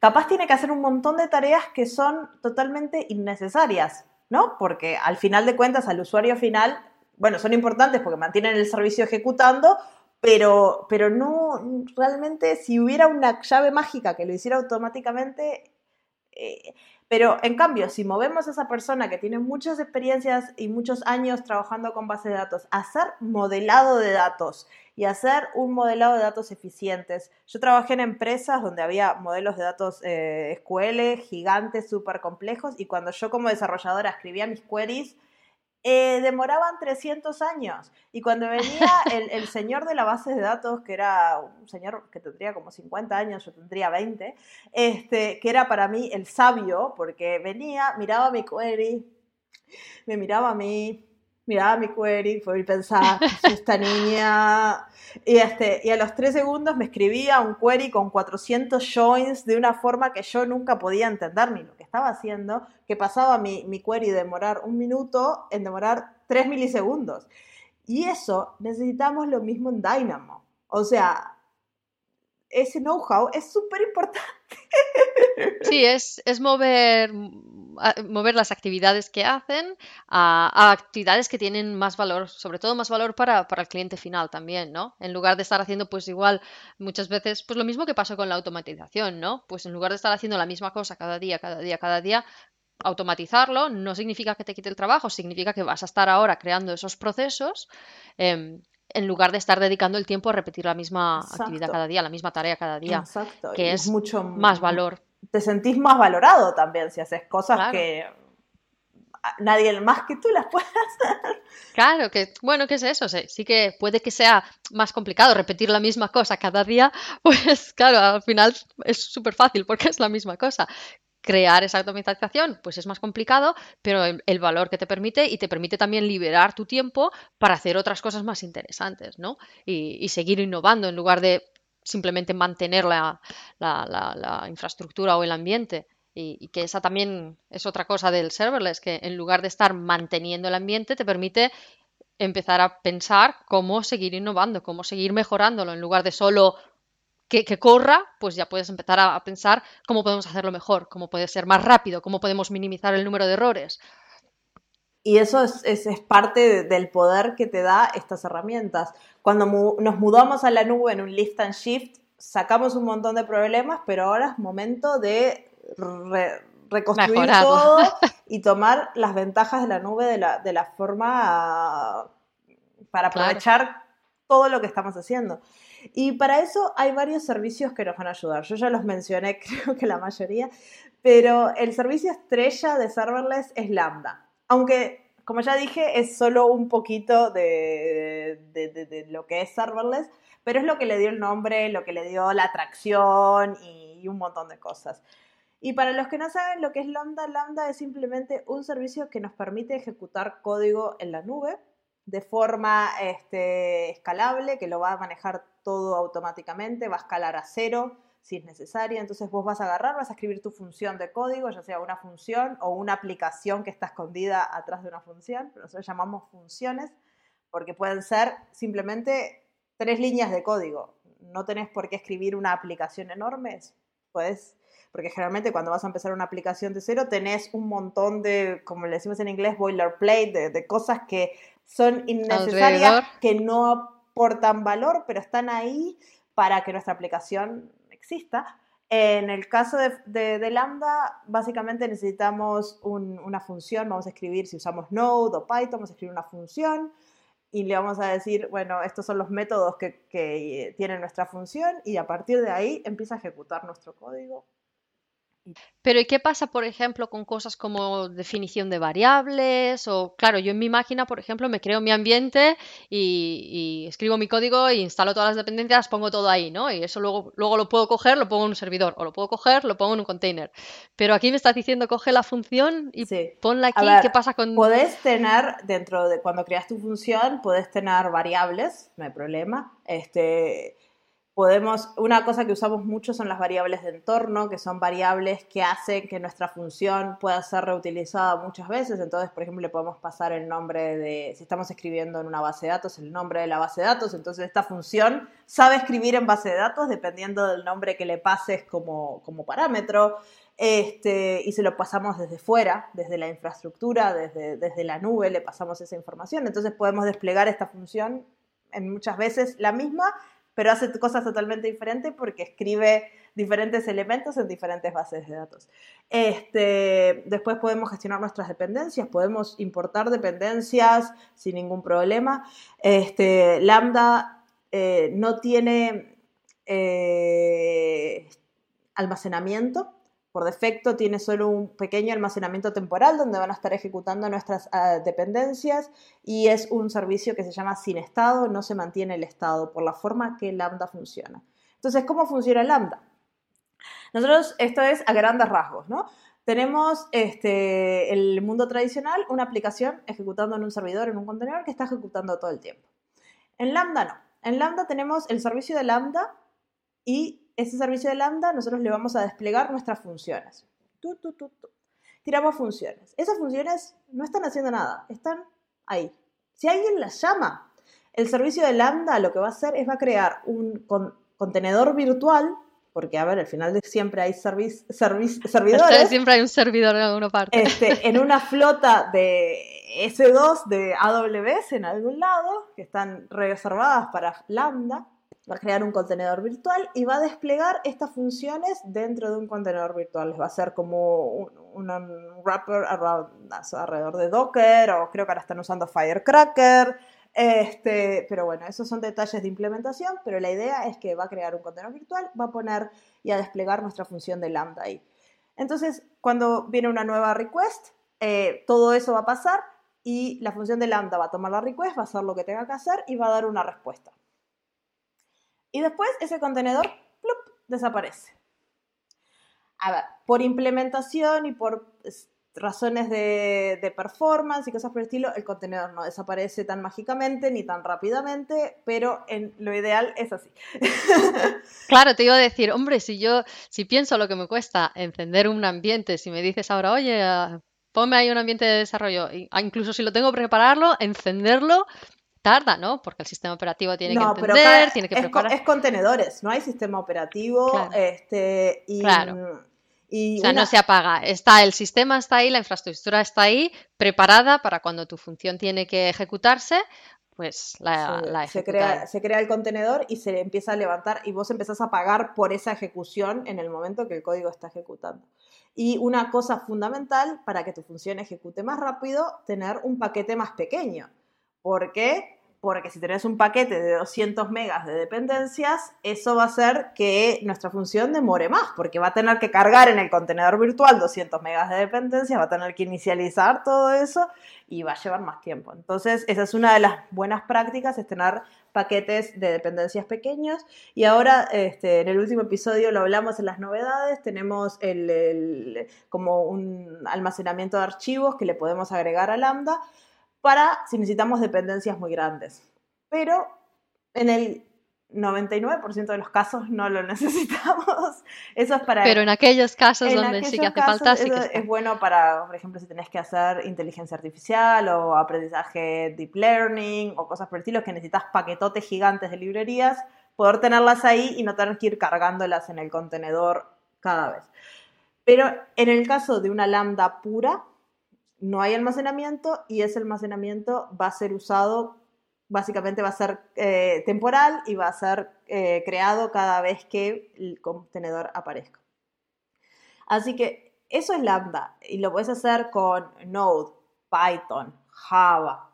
Speaker 1: capaz tiene que hacer un montón de tareas que son totalmente innecesarias, ¿no? Porque al final de cuentas, al usuario final, bueno, son importantes porque mantienen el servicio ejecutando, pero, pero no, realmente si hubiera una llave mágica que lo hiciera automáticamente, eh, pero en cambio, si movemos a esa persona que tiene muchas experiencias y muchos años trabajando con base de datos, a hacer modelado de datos y hacer un modelado de datos eficientes. Yo trabajé en empresas donde había modelos de datos eh, SQL gigantes, súper complejos, y cuando yo como desarrolladora escribía mis queries, eh, demoraban 300 años. Y cuando venía el, señor de la base de datos, que era un señor que tendría como 50 años, yo tendría 20, este, que era para mí el sabio, porque venía, miraba mi query, me miraba a mí, miraba mi query, fue pensar, esta niña, y, este, y a los tres segundos me escribía un query con 400 joins de una forma que yo nunca podía entender ni lo que estaba haciendo, que pasaba mi, mi query de demorar un minuto en demorar 3 milisegundos. Y eso necesitamos lo mismo en Dynamo. O sea, ese know-how es súper importante.
Speaker 2: Sí, es, es mover mover las actividades que hacen a, actividades que tienen más valor, sobre todo más valor para, el cliente final también, ¿no? En lugar de estar haciendo pues igual muchas veces, pues lo mismo que pasó con la automatización, ¿no? Pues en lugar de estar haciendo la misma cosa cada día, cada día, cada día, automatizarlo no significa que te quite el trabajo, significa que vas a estar ahora creando esos procesos. Em, en lugar de estar dedicando el tiempo a repetir la misma actividad cada día, la misma tarea cada día, que es, mucho más valor
Speaker 1: te sentís más valorado también si haces cosas que nadie más que tú las puedas hacer.
Speaker 2: Claro, que bueno, ¿qué es eso? Sí, que puede que sea más complicado repetir la misma cosa cada día, pues claro, al final es súper fácil porque es la misma cosa. Crear esa automatización, pues es más complicado, pero el, valor que te permite y te permite también liberar tu tiempo para hacer otras cosas más interesantes, ¿no? Y, seguir innovando en lugar de simplemente mantener la, infraestructura o el ambiente. Y, y, que esa también es otra cosa del serverless, que en lugar de estar manteniendo el ambiente, te permite empezar a pensar cómo seguir innovando, cómo seguir mejorándolo, en lugar de solo que, corra, pues ya puedes empezar a, pensar cómo podemos hacerlo mejor, cómo puede ser más rápido, cómo podemos minimizar el número de errores.
Speaker 1: Y eso es, es, parte del poder que te da estas herramientas. Cuando nos mudamos a la nube en un lift and shift, sacamos un montón de problemas, pero ahora es momento de reconstruir todo y tomar las ventajas de la nube de la, de la forma para aprovechar todo lo que estamos haciendo. Y para eso hay varios servicios que nos van a ayudar. Yo ya los mencioné, creo que la mayoría, pero el servicio estrella de serverless es Lambda. Aunque, como ya dije, es solo un poquito de, de, lo que es serverless, pero es lo que le dio el nombre, lo que le dio la atracción y un montón de cosas. Y para los que no saben lo que es Lambda, Lambda es simplemente un servicio que nos permite ejecutar código en la nube de forma este, escalable, que lo va a manejar todo automáticamente, va a escalar a cero si es necesario. Entonces vos vas a agarrar, vas a escribir tu función de código, ya sea una función o una aplicación que está escondida atrás de una función. Nosotros llamamos funciones porque pueden ser simplemente tres líneas de código. No tenés por qué escribir una aplicación enorme, puedes porque generalmente cuando vas a empezar una aplicación de cero tenés un montón de, como le decimos en inglés, boilerplate, de, cosas que son innecesarias, que no aportan valor, pero están ahí para que nuestra aplicación exista. En el caso de, Lambda, básicamente necesitamos una función, vamos a escribir, si usamos Node o Python, vamos a escribir una función y le vamos a decir, bueno, estos son los métodos que, que tiene nuestra función y a partir de ahí empieza a ejecutar nuestro código
Speaker 2: pero ¿y qué pasa, por ejemplo, con cosas como definición de variables? O, claro, yo en mi máquina, por ejemplo, me creo mi ambiente y, escribo mi código e instalo todas las dependencias, pongo todo ahí, ¿no? Y eso luego, luego lo puedo coger, lo pongo en un servidor, o lo puedo coger, lo pongo en un container. Pero aquí me estás diciendo, coge la función y ponla aquí. ¿Qué pasa con...?
Speaker 1: Puedes tener, dentro de cuando creas tu función, puedes tener variables, no hay problema. Este podemos, una cosa que usamos mucho son las variables de entorno, que son variables que hacen que nuestra función pueda ser reutilizada muchas veces. Entonces, por ejemplo, le podemos pasar el nombre de, si estamos escribiendo en una base de datos, el nombre de la base de datos. Entonces, esta función sabe escribir en base de datos dependiendo del nombre que le pases como, como parámetro. Este, y se lo pasamos desde fuera, desde la infraestructura, desde, desde la nube, le pasamos esa información. Entonces podemos desplegar esta función en muchas veces la misma pero hace cosas totalmente diferentes porque escribe diferentes elementos en diferentes bases de datos. Este, después podemos gestionar nuestras dependencias, podemos importar dependencias sin ningún problema. Este, Lambda eh, no tiene eh, almacenamiento, por defecto tiene solo un pequeño almacenamiento temporal donde van a estar ejecutando nuestras ah, dependencias y es un servicio que se llama sin estado, no se mantiene el estado por la forma que Lambda funciona. Entonces, ¿cómo funciona Lambda? Nosotros, esto es a grandes rasgos, ¿no? Tenemos este, el mundo tradicional, una aplicación ejecutando en un servidor, en un contenedor que está ejecutando todo el tiempo. En Lambda no. En Lambda tenemos el servicio de Lambda y ese servicio de Lambda nosotros le vamos a desplegar nuestras funciones. Tiramos funciones. Esas funciones no están haciendo nada, están ahí. Si alguien las llama, el servicio de Lambda lo que va a hacer es va a crear un contenedor virtual, porque a ver, al final de siempre hay servidores.
Speaker 2: Siempre hay un servidor en alguna parte.
Speaker 1: Este, en una flota de S2 de AWS en algún lado, que están reservadas para Lambda va a crear un contenedor virtual y va a desplegar estas funciones dentro de un contenedor virtual. Les va a ser como un, wrapper alrededor de Docker o creo que ahora están usando Firecracker. Este, pero bueno, esos son detalles de implementación, pero la idea es que va a crear un contenedor virtual, va a poner y a desplegar nuestra función de Lambda ahí. Entonces, cuando viene una nueva request, eh, todo eso va a pasar y la función de Lambda va a tomar la request, va a hacer lo que tenga que hacer y va a dar una respuesta. Y después ese contenedor desaparece. a ver, por implementación y por razones de, performance y cosas por el estilo, el contenedor no desaparece tan mágicamente ni tan rápidamente, pero en lo ideal es así.
Speaker 2: Claro, te iba a decir, hombre, si yo, si pienso lo que me cuesta encender un ambiente, si me dices ahora, oye, ponme ahí un ambiente de desarrollo, ah, incluso si lo tengo que prepararlo, encenderlo, tarda, ¿no? Porque el sistema operativo tiene que entender, tiene que preparar.
Speaker 1: Es, contenedores, no hay sistema operativo, este, y...
Speaker 2: Claro o sea, no se apaga. Está, el sistema está ahí, la infraestructura está ahí, preparada para cuando tu función tiene que ejecutarse, pues la, la
Speaker 1: se, crea, se crea el contenedor y se empieza a levantar y vos empezás a pagar por esa ejecución en el momento que el código está ejecutando. Y una cosa fundamental para que tu función ejecute más rápido, tener un paquete más pequeño. ¿Por qué? Porque si tenés un paquete de 200 megas de dependencias, eso va a hacer que nuestra función demore más, porque va a tener que cargar en el contenedor virtual 200 megas de dependencia, va a tener que inicializar todo eso y va a llevar más tiempo. Entonces, esa es una de las buenas prácticas, es tener paquetes de dependencias pequeños. Y ahora, este, en el último episodio lo hablamos en las novedades, tenemos el, como un almacenamiento de archivos que le podemos agregar a Lambda para si necesitamos dependencias muy grandes. Pero en el 99% de los casos no lo necesitamos. Eso es para...
Speaker 2: Pero en aquellos casos donde sí que hace falta, sí
Speaker 1: que es bueno para, por ejemplo, si tenés que hacer inteligencia artificial o aprendizaje deep learning o cosas por el estilo, que necesitas paquetotes gigantes de librerías, poder tenerlas ahí y no tener que ir cargándolas en el contenedor cada vez. Pero en el caso de una lambda pura, no hay almacenamiento y ese almacenamiento va a ser usado, básicamente va a ser eh, temporal y va a ser eh, creado cada vez que el contenedor aparezca. Así que eso es Lambda y lo puedes hacer con Node, Python, Java,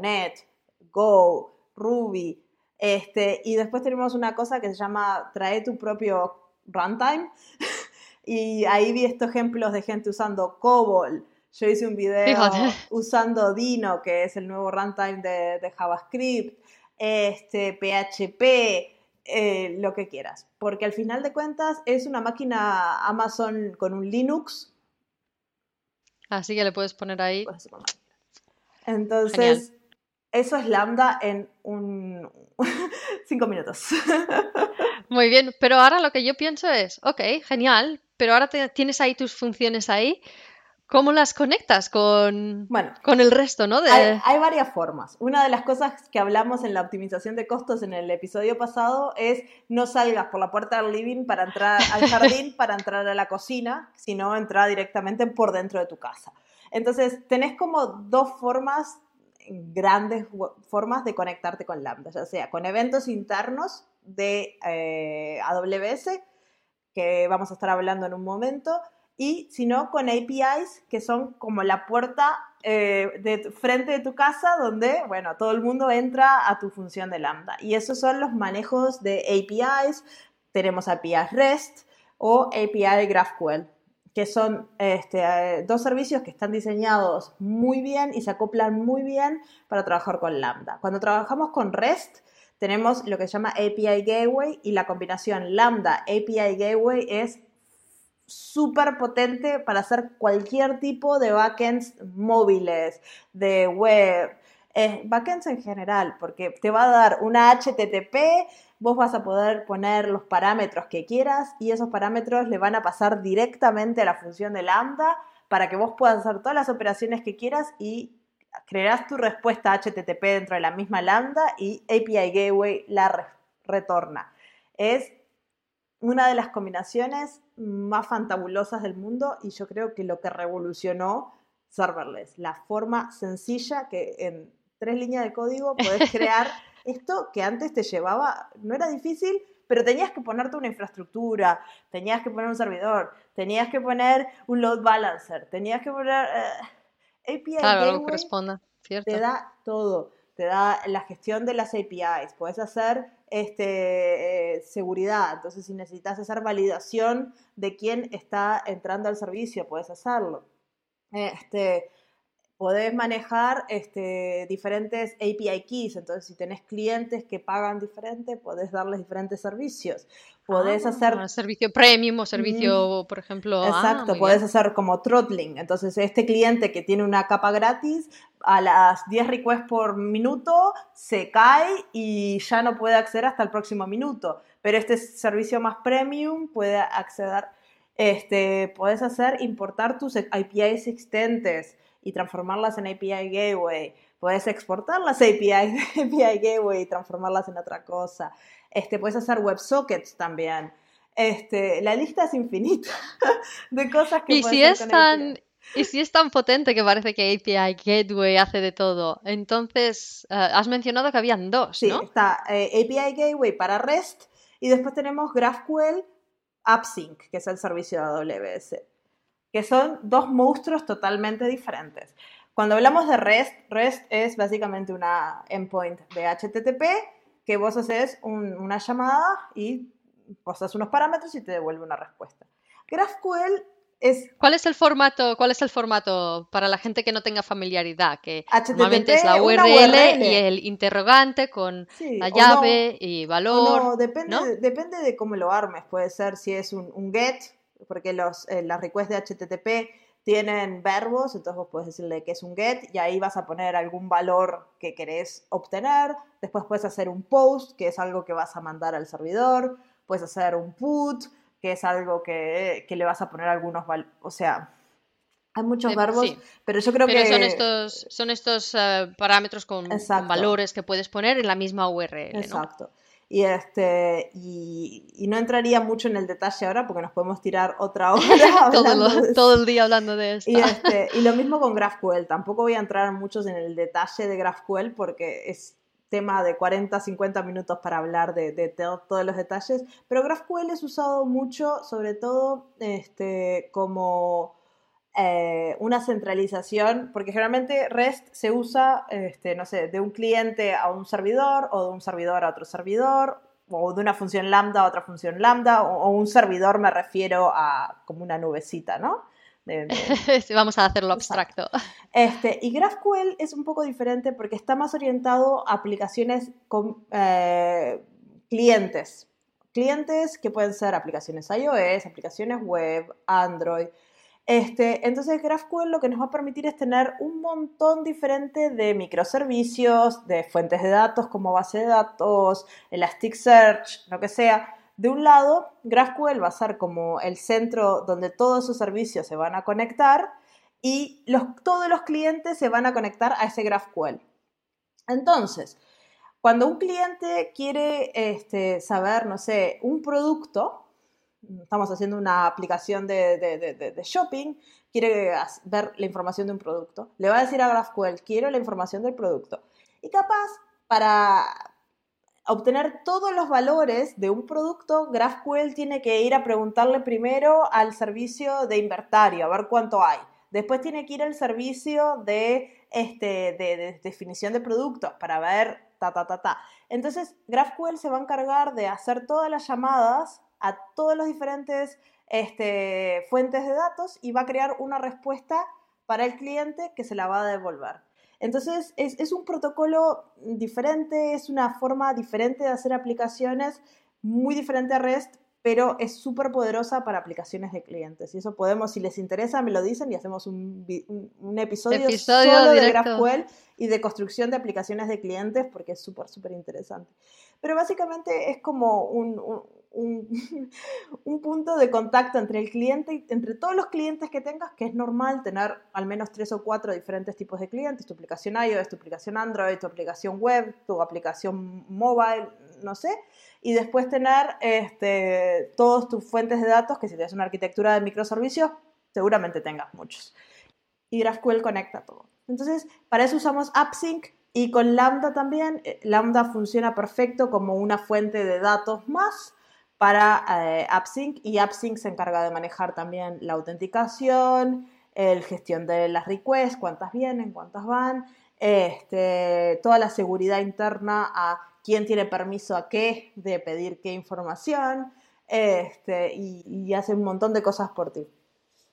Speaker 1: .NET, Go, Ruby, este, y después tenemos una cosa que se llama trae tu propio runtime. y ahí vi estos ejemplos de gente usando COBOL, yo hice un video usando Dino, que es el nuevo runtime de, JavaScript, este, PHP, eh, lo que quieras. Porque al final de cuentas es una máquina Amazon con un Linux.
Speaker 2: Así que le puedes poner ahí.
Speaker 1: Entonces, eso es Lambda en un cinco minutos.
Speaker 2: Muy bien, pero ahora lo que yo pienso es, ok, genial, pero ahora tienes ahí tus funciones ahí. ¿Cómo las conectas con, bueno, con el resto, no?
Speaker 1: Hay, varias formas. Una de las cosas que hablamos en la optimización de costos en el episodio pasado es no salgas por la puerta del living para entrar al jardín para entrar a la cocina, sino entrar directamente por dentro de tu casa. Entonces, tenés como dos formas, grandes formas de conectarte con Lambda, ya sea con eventos internos de eh, AWS, que vamos a estar hablando en un momento, y sino con APIs que son como la puerta eh, de frente de tu casa donde, bueno, todo el mundo entra a tu función de Lambda. Y esos son los manejos de APIs. Tenemos APIs REST o API GraphQL, que son este, eh, dos servicios que están diseñados muy bien y se acoplan muy bien para trabajar con Lambda. Cuando trabajamos con REST, tenemos lo que se llama API Gateway y la combinación Lambda API Gateway es súper potente para hacer cualquier tipo de backends móviles, de web, eh, backends en general, porque te va a dar una HTTP, vos vas a poder poner los parámetros que quieras y esos parámetros le van a pasar directamente a la función de lambda para que vos puedas hacer todas las operaciones que quieras y crearás tu respuesta HTTP dentro de la misma lambda y API Gateway la retorna. Es una de las combinaciones más fantabulosas del mundo y yo creo que lo que revolucionó serverless, la forma sencilla que en tres líneas de código podés crear esto que antes te llevaba, no era difícil, pero tenías que ponerte una infraestructura, tenías que poner un servidor, tenías que poner un load balancer, tenías que poner eh, API
Speaker 2: claro, corresponda, ¿cierto?
Speaker 1: te da todo, te da la gestión de las APIs, puedes hacer este, eh, seguridad. Entonces, si necesitas hacer validación de quién está entrando al servicio, puedes hacerlo. Este, podés manejar este, diferentes API keys. Entonces, si tenés clientes que pagan diferente, podés darles diferentes servicios. Podés
Speaker 2: Ah,
Speaker 1: hacer
Speaker 2: servicio premium o servicio, por ejemplo. ah,
Speaker 1: Exacto,
Speaker 2: muy
Speaker 1: puedes
Speaker 2: bien.
Speaker 1: hacer como throttling. Entonces, este cliente que tiene una capa gratis, a las 10 requests por minuto se cae y ya no puede acceder hasta el próximo minuto. Pero este servicio más premium puede acceder, este, puedes hacer importar tus APIs existentes y transformarlas en API Gateway. Puedes exportar las API, API Gateway y transformarlas en otra cosa. Este, puedes hacer WebSockets también. Este, la lista es infinita de cosas que
Speaker 2: Y
Speaker 1: puedes
Speaker 2: si
Speaker 1: hacer
Speaker 2: es tan,
Speaker 1: API.
Speaker 2: y si es tan potente que parece que API Gateway hace de todo, entonces eh, has mencionado que habían dos,
Speaker 1: Sí,
Speaker 2: ¿no?
Speaker 1: está eh, API Gateway para REST y después tenemos GraphQL AppSync, que es el servicio de AWS, que son dos monstruos totalmente diferentes. Cuando hablamos de REST, REST es básicamente una endpoint de HTTP que vos haces un- una llamada y posas unos parámetros y te devuelve una respuesta. GraphQL es
Speaker 2: ¿Cuál es el formato, cuál es el formato para la gente que no tenga familiaridad? Que
Speaker 1: HTTP,
Speaker 2: normalmente es la URL,
Speaker 1: URL.
Speaker 2: y el interrogante con
Speaker 1: Sí,
Speaker 2: la
Speaker 1: o no.
Speaker 2: llave y valor.
Speaker 1: no, depende,
Speaker 2: ¿no?
Speaker 1: depende de cómo lo armes. Puede ser si es un, un get, porque los, eh, las requests de HTTP tienen verbos, entonces vos puedes decirle que es un get y ahí vas a poner algún valor que querés obtener. Después puedes hacer un post, que es algo que vas a mandar al servidor. Puedes hacer un put, que es algo que, que le vas a poner algunos valores. O sea, hay muchos verbos,
Speaker 2: sí.
Speaker 1: pero yo creo
Speaker 2: Pero
Speaker 1: que...
Speaker 2: son estos, son estos eh, parámetros con, con
Speaker 1: Exacto.
Speaker 2: valores que puedes poner en la misma URL, ¿no?
Speaker 1: Y, este, y, y no entraría mucho en el detalle ahora porque nos podemos tirar otra hora
Speaker 2: Todo, lo- el día hablando de esto.
Speaker 1: y, este, y lo mismo con GraphQL. Tampoco voy a entrar muchos en el detalle de GraphQL porque es tema de 40, 50 minutos para hablar de, de to- todos los detalles. Pero GraphQL es usado mucho, sobre todo este, como eh, una centralización, porque generalmente REST se usa, este, no sé, de un cliente a un servidor o de un servidor a otro servidor o de una función lambda a otra función lambda o, o un servidor me refiero a como una nubecita, ¿no? De- de-
Speaker 2: Sí, Vamos a hacerlo
Speaker 1: Exacto.
Speaker 2: abstracto.
Speaker 1: este, y GraphQL es un poco diferente porque está más orientado a aplicaciones con eh, clientes. Clientes que pueden ser aplicaciones iOS, aplicaciones web, Android. Este, entonces GraphQL lo que nos va a permitir es tener un montón diferente de microservicios, de fuentes de datos como base de datos, Elasticsearch, lo que sea. De un lado, GraphQL va a ser como el centro donde todos esos servicios se van a conectar y todos los clientes se van a conectar a ese GraphQL. Entonces, cuando un cliente quiere este, saber, no sé, un producto, estamos haciendo una aplicación de, de- de- shopping, quiere ver la información de un producto, le va a decir a GraphQL, quiero la información del producto. Y capaz, para obtener todos los valores de un producto, GraphQL tiene que ir a preguntarle primero al servicio de inventario, a ver cuánto hay. Después tiene que ir al servicio de, este, de definición de productos para ver ta, ta, ta, ta. Entonces, GraphQL se va a encargar de hacer todas las llamadas a todos los diferentes este, fuentes de datos y va a crear una respuesta para el cliente que se la va a devolver. Entonces, es, es un protocolo diferente, es una forma diferente de hacer aplicaciones, muy diferente a REST, pero es súper poderosa para aplicaciones de clientes. Y eso podemos, si les interesa, me lo dicen y hacemos un, vi- un- un episodio,
Speaker 2: Episodio
Speaker 1: solo de. GraphQL y de construcción de aplicaciones de clientes porque es súper, súper interesante. Pero básicamente es como un, un- un- un punto de contacto entre el cliente y entre todos los clientes que tengas, que es normal tener al menos tres o cuatro diferentes tipos de clientes, tu aplicación iOS, tu aplicación Android, tu aplicación web, tu aplicación mobile, no sé, y después tener este, todas tus fuentes de datos, que si tienes una arquitectura de microservicios, seguramente tengas muchos. Y GraphQL conecta todo. Entonces, para eso usamos AppSync y con Lambda también. Eh, Lambda funciona perfecto como una fuente de datos más para eh, AppSync y AppSync se encarga de manejar también la autenticación, el gestión de las requests, cuántas vienen, cuántas van, este, toda la seguridad interna a quién tiene permiso a qué de pedir qué información este, y, hace un montón de cosas por ti.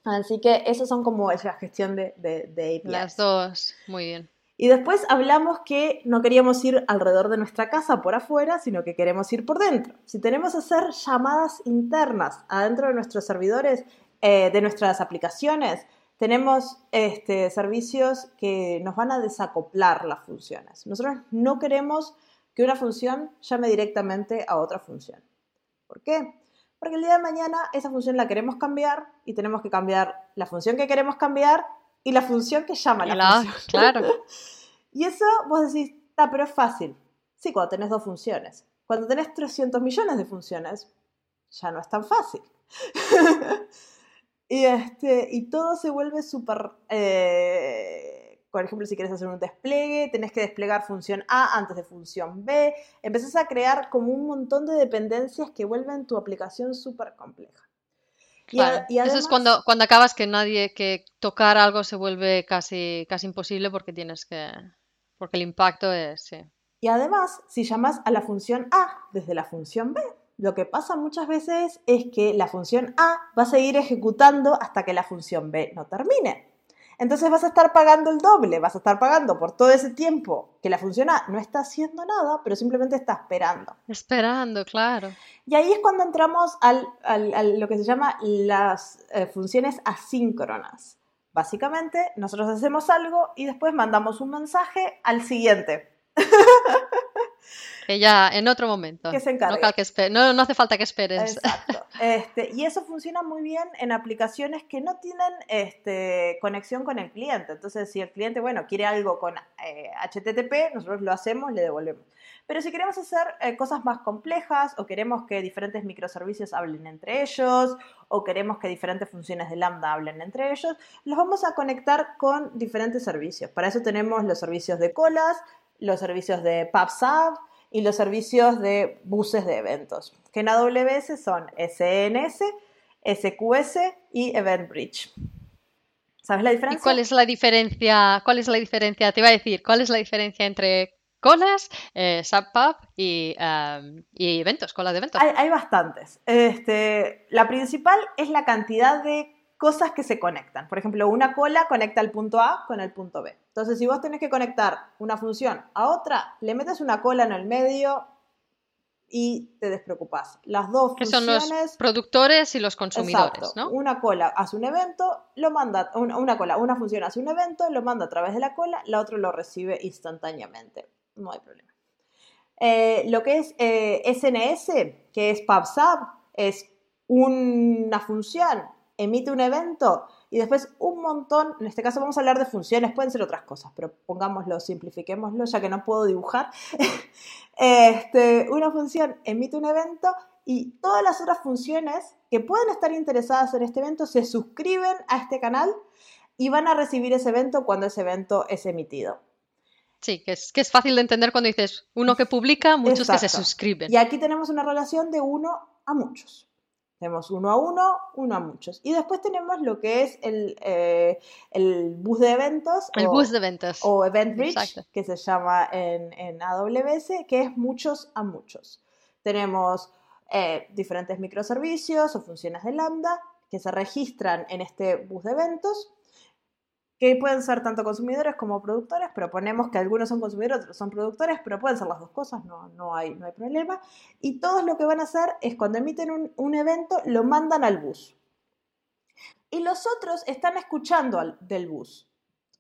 Speaker 1: Así que esas son como es la gestión de, de, de APIs.
Speaker 2: Las dos, muy bien.
Speaker 1: Y después hablamos que no queríamos ir alrededor de nuestra casa por afuera, sino que queremos ir por dentro. Si tenemos que hacer llamadas internas adentro de nuestros servidores, eh, de nuestras aplicaciones, tenemos este, servicios que nos van a desacoplar las funciones. Nosotros no queremos que una función llame directamente a otra función. ¿Por qué? Porque el día de mañana esa función la queremos cambiar y tenemos que cambiar la función que queremos cambiar y la función que llama la, función.
Speaker 2: Claro.
Speaker 1: y eso vos decís, está, pero es fácil. Sí, cuando tenés dos funciones. Cuando tenés 300 millones de funciones, ya no es tan fácil. y, este, y todo se vuelve súper... Eh, por ejemplo, si quieres hacer un despliegue, tenés que desplegar función A antes de función B. Empezás a crear como un montón de dependencias que vuelven tu aplicación súper compleja.
Speaker 2: Eso es cuando, cuando acabas que nadie, que tocar algo se vuelve casi, casi imposible porque tienes que, porque el impacto es, sí.
Speaker 1: Y además, si llamas a la función A desde la función B, lo que pasa muchas veces es que la función A va a seguir ejecutando hasta que la función B no termine. Entonces vas a estar pagando el doble, vas a estar pagando por todo ese tiempo que la función A no está haciendo nada, pero simplemente está esperando.
Speaker 2: Esperando, claro.
Speaker 1: Y ahí es cuando entramos a lo que se llama las eh, funciones asíncronas. Básicamente, nosotros hacemos algo y después mandamos un mensaje al siguiente.
Speaker 2: Que ya en otro momento.
Speaker 1: Que se encargue.
Speaker 2: No, no, hace falta que esperes.
Speaker 1: Exacto. Este, y eso funciona muy bien en aplicaciones que no tienen este, conexión con el cliente. Entonces, si el cliente, bueno, quiere algo con HTTP, eh, nosotros lo hacemos, le devolvemos. Pero si queremos hacer eh, cosas más complejas o queremos que diferentes microservicios hablen entre ellos o queremos que diferentes funciones de Lambda hablen entre ellos, los vamos a conectar con diferentes servicios. Para eso tenemos los servicios de colas, los servicios de PubSub, y los servicios de buses de eventos, que en AWS son SNS, SQS y EventBridge. ¿Sabes la diferencia?
Speaker 2: ¿Y cuál es la diferencia? ¿Cuál es la diferencia? Te iba a decir, ¿cuál es la diferencia entre colas, eh, subpub y, um, y, eventos, colas de eventos?
Speaker 1: Hay, hay bastantes. Este, la principal es la cantidad de cosas que se conectan. Por ejemplo, una cola conecta el punto A con el punto B. Entonces, si vos tenés que conectar una función a otra, le metes una cola en el medio y te despreocupás. Las dos funciones...
Speaker 2: son los productores y los consumidores, ¿no?
Speaker 1: Una cola hace un evento, lo manda... Una, cola, una función hace un evento, lo manda a través de la cola, la otra lo recibe instantáneamente. No hay problema. Eh, lo que es SNS, eh, que es PubSub, es una función emite un evento y después un montón, en este caso vamos a hablar de funciones, pueden ser otras cosas, pero pongámoslo, simplifiquémoslo, ya que no puedo dibujar. este, una función emite un evento y todas las otras funciones que pueden estar interesadas en este evento se suscriben a este canal y van a recibir ese evento cuando ese evento es emitido.
Speaker 2: Sí, que es, que es fácil de entender cuando dices uno que publica, muchos que se suscriben.
Speaker 1: Y aquí tenemos una relación de uno a muchos. Tenemos uno a uno, uno a muchos. Y después tenemos lo que es el, eh, el bus de eventos.
Speaker 2: El bus de eventos.
Speaker 1: O Event que se llama en, en, AWS, que es muchos a muchos. Tenemos eh, diferentes microservicios o funciones de Lambda que se registran en este bus de eventos que pueden ser tanto consumidores como productores, pero ponemos que algunos son consumidores, otros son productores, pero pueden ser las dos cosas, no, no, hay, no hay problema. Y todos lo que van a hacer es cuando emiten un, un evento, lo mandan al bus. Y los otros están escuchando al, del bus.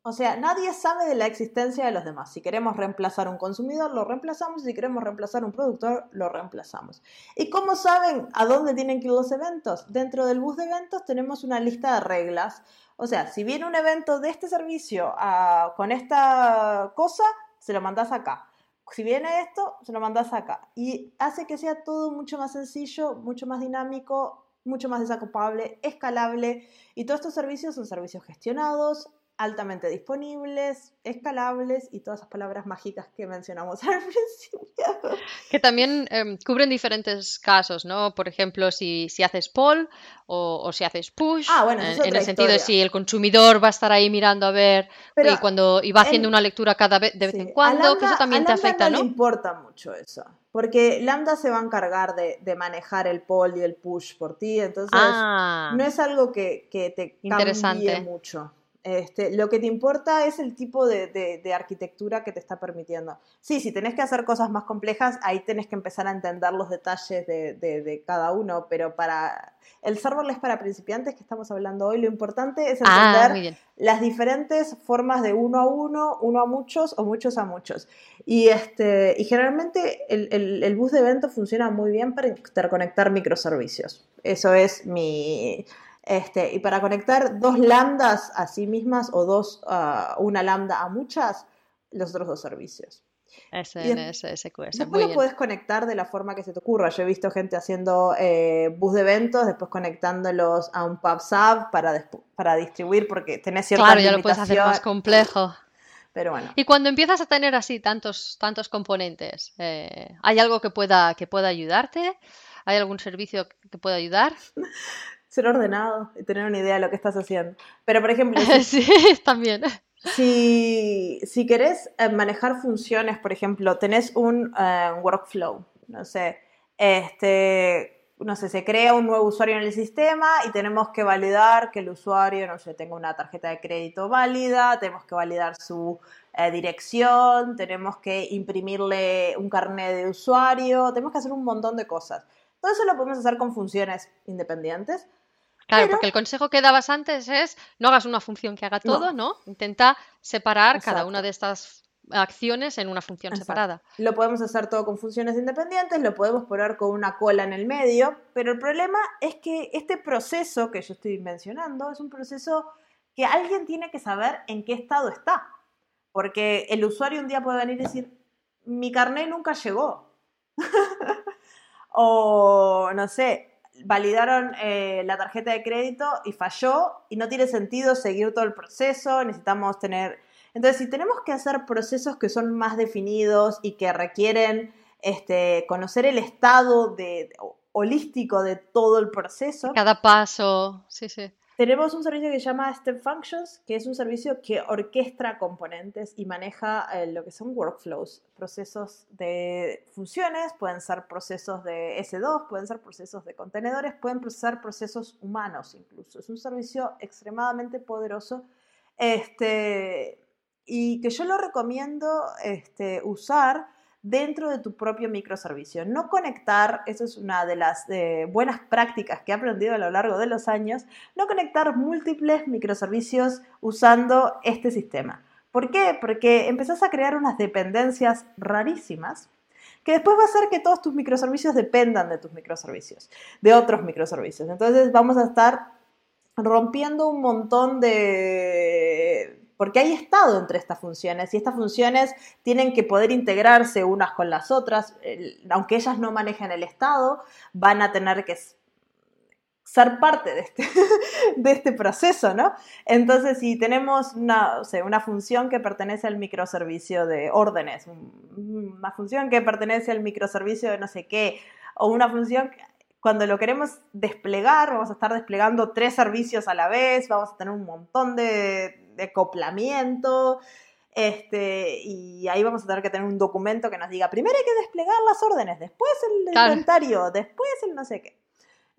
Speaker 1: O sea, nadie sabe de la existencia de los demás. Si queremos reemplazar un consumidor, lo reemplazamos. Si queremos reemplazar un productor, lo reemplazamos. ¿Y cómo saben a dónde tienen que ir los eventos? Dentro del bus de eventos tenemos una lista de reglas. O sea, si viene un evento de este servicio ah, con esta cosa, se lo mandas acá. Si viene esto, se lo mandas acá. Y hace que sea todo mucho más sencillo, mucho más dinámico, mucho más desacopable, escalable. Y todos estos servicios son servicios gestionados, altamente disponibles, escalables y todas esas palabras mágicas que mencionamos al principio.
Speaker 2: Que también em, cubren diferentes casos, ¿no? Por ejemplo, si, si haces poll o, si haces push,
Speaker 1: ah, bueno,
Speaker 2: en, el sentido de si el consumidor va a estar ahí mirando a ver y cuando y va haciendo una lectura cada vez de vez en cuando, que eso también te afecta,
Speaker 1: ¿no? No le importa mucho eso. Porque Lambda se va a encargar de, manejar el poll y el push por ti, entonces
Speaker 2: ah.
Speaker 1: no es algo que, que te cambie mucho. Este, lo que te importa es el tipo de, arquitectura que te está permitiendo. Sí, si tenés que hacer cosas más complejas, ahí tenés que empezar a entender los detalles de, cada uno, pero para el serverless para principiantes que estamos hablando hoy, lo importante es
Speaker 2: ah,
Speaker 1: entender las diferentes formas de uno a uno, uno a muchos o muchos a muchos. Y, este, y generalmente el, el bus de evento funciona muy bien para interconectar microservicios. Eso es mi este, y para conectar dos lambdas a sí mismas o dos, uh, una lambda a muchas, los otros dos servicios.
Speaker 2: SNS, SQS.
Speaker 1: Después lo puedes conectar de la forma que se te ocurra. Yo he visto gente haciendo eh, bus de eventos, después conectándolos a un PubSub para, para distribuir, porque tenés cierta
Speaker 2: Claro, ya lo puedes hacer más complejo.
Speaker 1: Pero bueno.
Speaker 2: Y cuando empiezas a tener así tantos, tantos componentes, eh, ¿hay algo que pueda, que pueda ayudarte? ¿Hay algún servicio que pueda ayudar?
Speaker 1: ser ordenado y tener una idea de lo que estás haciendo. Pero, por ejemplo,
Speaker 2: si, sí, también.
Speaker 1: Si, si querés eh, manejar funciones, por ejemplo, tenés un eh, workflow, no sé, este, no sé, se crea un nuevo usuario en el sistema y tenemos que validar que el usuario, no sé, tenga una tarjeta de crédito válida, tenemos que validar su eh, dirección, tenemos que imprimirle un carnet de usuario, tenemos que hacer un montón de cosas. Todo eso lo podemos hacer con funciones independientes
Speaker 2: Claro, porque el consejo que dabas antes es no hagas una función que haga todo, ¿no? Intenta separar cada una de estas acciones en una función separada.
Speaker 1: Lo podemos hacer todo con funciones independientes, lo podemos poner con una cola en el medio, pero el problema es que este proceso que yo estoy mencionando es un proceso que alguien tiene que saber en qué estado está. Porque el usuario un día puede venir y decir, mi carnet nunca llegó. o, no sé, validaron eh, la tarjeta de crédito y falló y no tiene sentido seguir todo el proceso, necesitamos tener... Entonces, si tenemos que hacer procesos que son más definidos y que requieren este, conocer el estado de, holístico de todo el proceso.
Speaker 2: Cada paso, sí, sí.
Speaker 1: Tenemos un servicio que se llama Step Functions, que es un servicio que orquestra componentes y maneja eh, lo que son workflows, procesos de funciones, pueden ser procesos de S2, pueden ser procesos de contenedores, pueden ser procesos humanos incluso. Es un servicio extremadamente poderoso este, y que yo lo recomiendo este, usar dentro de tu propio microservicio. No conectar, eso es una de las eh, buenas prácticas que he aprendido a lo largo de los años, no conectar múltiples microservicios usando este sistema. ¿Por qué? Porque empezás a crear unas dependencias rarísimas que después va a hacer que todos tus microservicios dependan de tus microservicios, de otros microservicios. Entonces vamos a estar rompiendo un montón de porque hay estado entre estas funciones y estas funciones tienen que poder integrarse unas con las otras, aunque ellas no manejen el estado, van a tener que ser parte de este, de este proceso, ¿no? Entonces, si tenemos una, una función que pertenece al microservicio de órdenes, una función que pertenece al microservicio de no sé qué, o una función cuando lo queremos desplegar, vamos a estar desplegando tres servicios a la vez, vamos a tener un montón de, acoplamiento. Este, y ahí vamos a tener que tener un documento que nos diga, primero hay que desplegar las órdenes, después el inventario, después el no sé qué.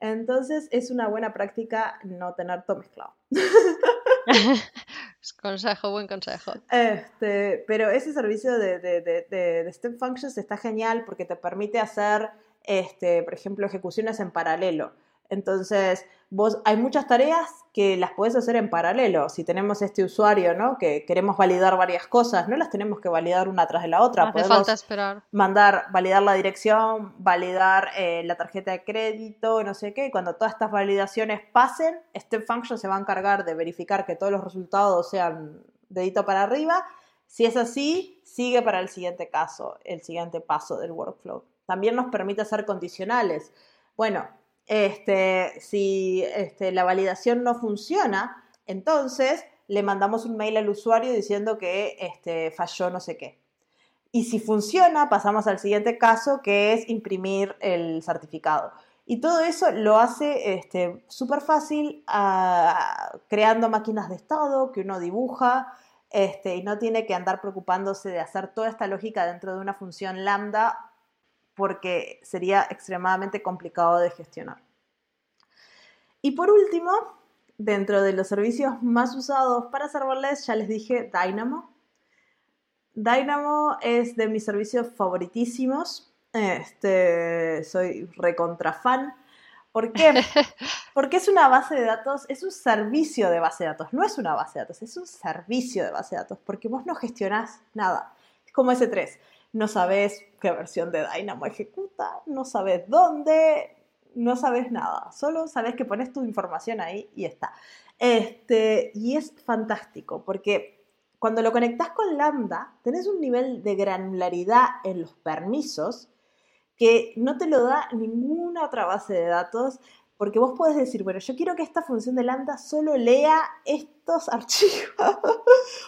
Speaker 1: Entonces es una buena práctica no tener todo mezclado.
Speaker 2: consejo, buen consejo.
Speaker 1: Este, pero ese servicio de, de, de, de, Step Functions está genial porque te permite hacer este, por ejemplo, ejecuciones en paralelo. Entonces, vos hay muchas tareas que las puedes hacer en paralelo. Si tenemos este usuario, ¿no? Que queremos validar varias cosas, no las tenemos que validar una tras de la otra.
Speaker 2: No hace falta esperar.
Speaker 1: Mandar, validar la dirección, validar eh, la tarjeta de crédito, no sé qué. Y cuando todas estas validaciones pasen, Step Function se va a encargar de verificar que todos los resultados sean dedito para arriba. Si es así, sigue para el siguiente caso, el siguiente paso del workflow. También nos permite hacer condicionales. Bueno, este, si este, la validación no funciona, entonces le mandamos un mail al usuario diciendo que este, falló no sé qué. Y si funciona, pasamos al siguiente caso, que es imprimir el certificado. Y todo eso lo hace súper fácil ah, creando máquinas de estado que uno dibuja este, y no tiene que andar preocupándose de hacer toda esta lógica dentro de una función lambda porque sería extremadamente complicado de gestionar. Y por último, dentro de los servicios más usados para serverless, ya les dije Dynamo. Dynamo es de mis servicios favoritísimos. Este, soy recontra fan. ¿Por qué? Porque es una base de datos, es un servicio de base de datos, no es una base de datos, es un servicio de base de datos, porque vos no gestionás nada. Es como S3, no sabes qué versión de Dynamo ejecuta, no sabes dónde, no sabes nada, solo sabes que pones tu información ahí y está. Este, y es fantástico, porque cuando lo conectas con Lambda, tenés un nivel de granularidad en los permisos que no te lo da ninguna otra base de datos, porque vos podés decir, bueno, yo quiero que esta función de lambda solo lea estos archivos,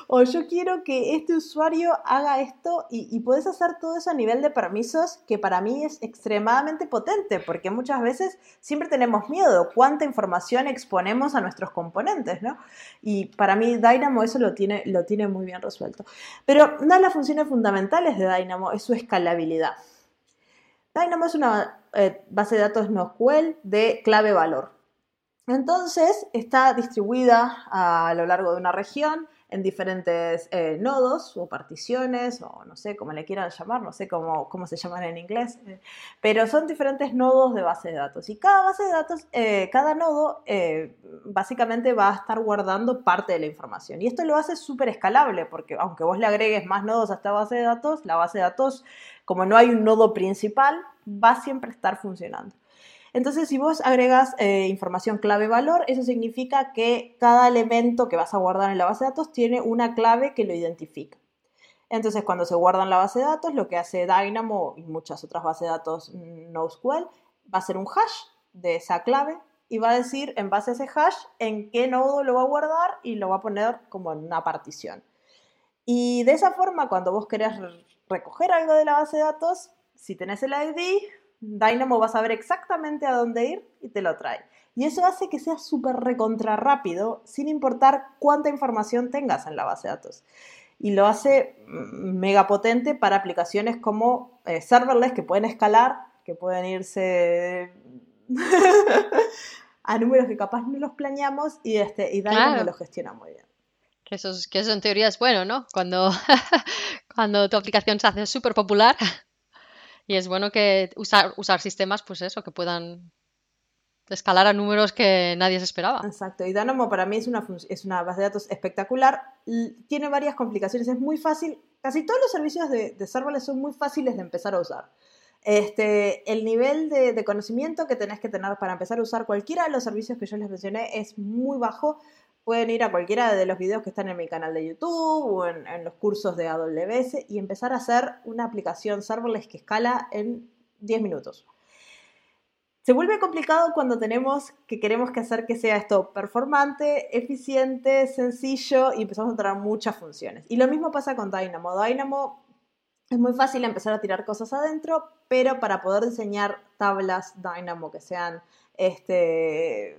Speaker 1: o yo quiero que este usuario haga esto, y, y podés hacer todo eso a nivel de permisos, que para mí es extremadamente potente, porque muchas veces siempre tenemos miedo, cuánta información exponemos a nuestros componentes, ¿no? Y para mí Dynamo eso lo tiene, lo tiene muy bien resuelto. Pero una de las funciones fundamentales de Dynamo es su escalabilidad. Dynamo es una eh, base de datos NoSQL de clave valor. Entonces está distribuida a lo largo de una región en diferentes eh, nodos o particiones, o no sé cómo le quieran llamar, no sé cómo, cómo se llaman en inglés, eh, pero son diferentes nodos de base de datos. Y cada base de datos, cada nodo básicamente va a estar guardando parte de la información. Y esto lo hace súper escalable, porque aunque vos le agregues más nodos a esta base de datos, la base de datos como no hay un nodo principal, va siempre a estar funcionando. Entonces, si vos agregas eh, información clave-valor, eso significa que cada elemento que vas a guardar en la base de datos tiene una clave que lo identifica. Entonces, cuando se guarda en la base de datos, lo que hace Dynamo y muchas otras bases de datos NoSQL va a ser un hash de esa clave y va a decir en base a ese hash en qué nodo lo va a guardar y lo va a poner como en una partición. Y de esa forma, cuando vos querés recoger algo de la base de datos, si tenés el ID, Dynamo va a saber exactamente a dónde ir y te lo trae. Y eso hace que sea súper recontra rápido, sin importar cuánta información tengas en la base de datos. Y lo hace mm, mega potente para aplicaciones como eh, serverless que pueden escalar, que pueden irse a números que capaz no los planeamos y, este, y Dynamo lo gestiona muy bien.
Speaker 2: Que eso, que eso en teoría es bueno, ¿no? Cuando, cuando tu aplicación se hace súper popular. Y es bueno que usar, usar sistemas, pues eso, que puedan escalar a números que nadie se esperaba.
Speaker 1: Exacto. Y Dynamo para mí es una, es una base de datos espectacular. Tiene varias complicaciones. Es muy fácil. Casi todos los servicios de, de serverless son muy fáciles de empezar a usar. Este, el nivel de, de, conocimiento que tenés que tener para empezar a usar cualquiera de los servicios que yo les mencioné es muy bajo, pueden ir a cualquiera de los videos que están en mi canal de YouTube o en, los cursos de AWS y empezar a hacer una aplicación serverless que escala en 10 minutos. Se vuelve complicado cuando tenemos que queremos que hacer que sea esto performante, eficiente, sencillo y empezamos a tener muchas funciones. Y lo mismo pasa con Dynamo. Dynamo es muy fácil empezar a tirar cosas adentro, pero para poder diseñar tablas Dynamo que sean este,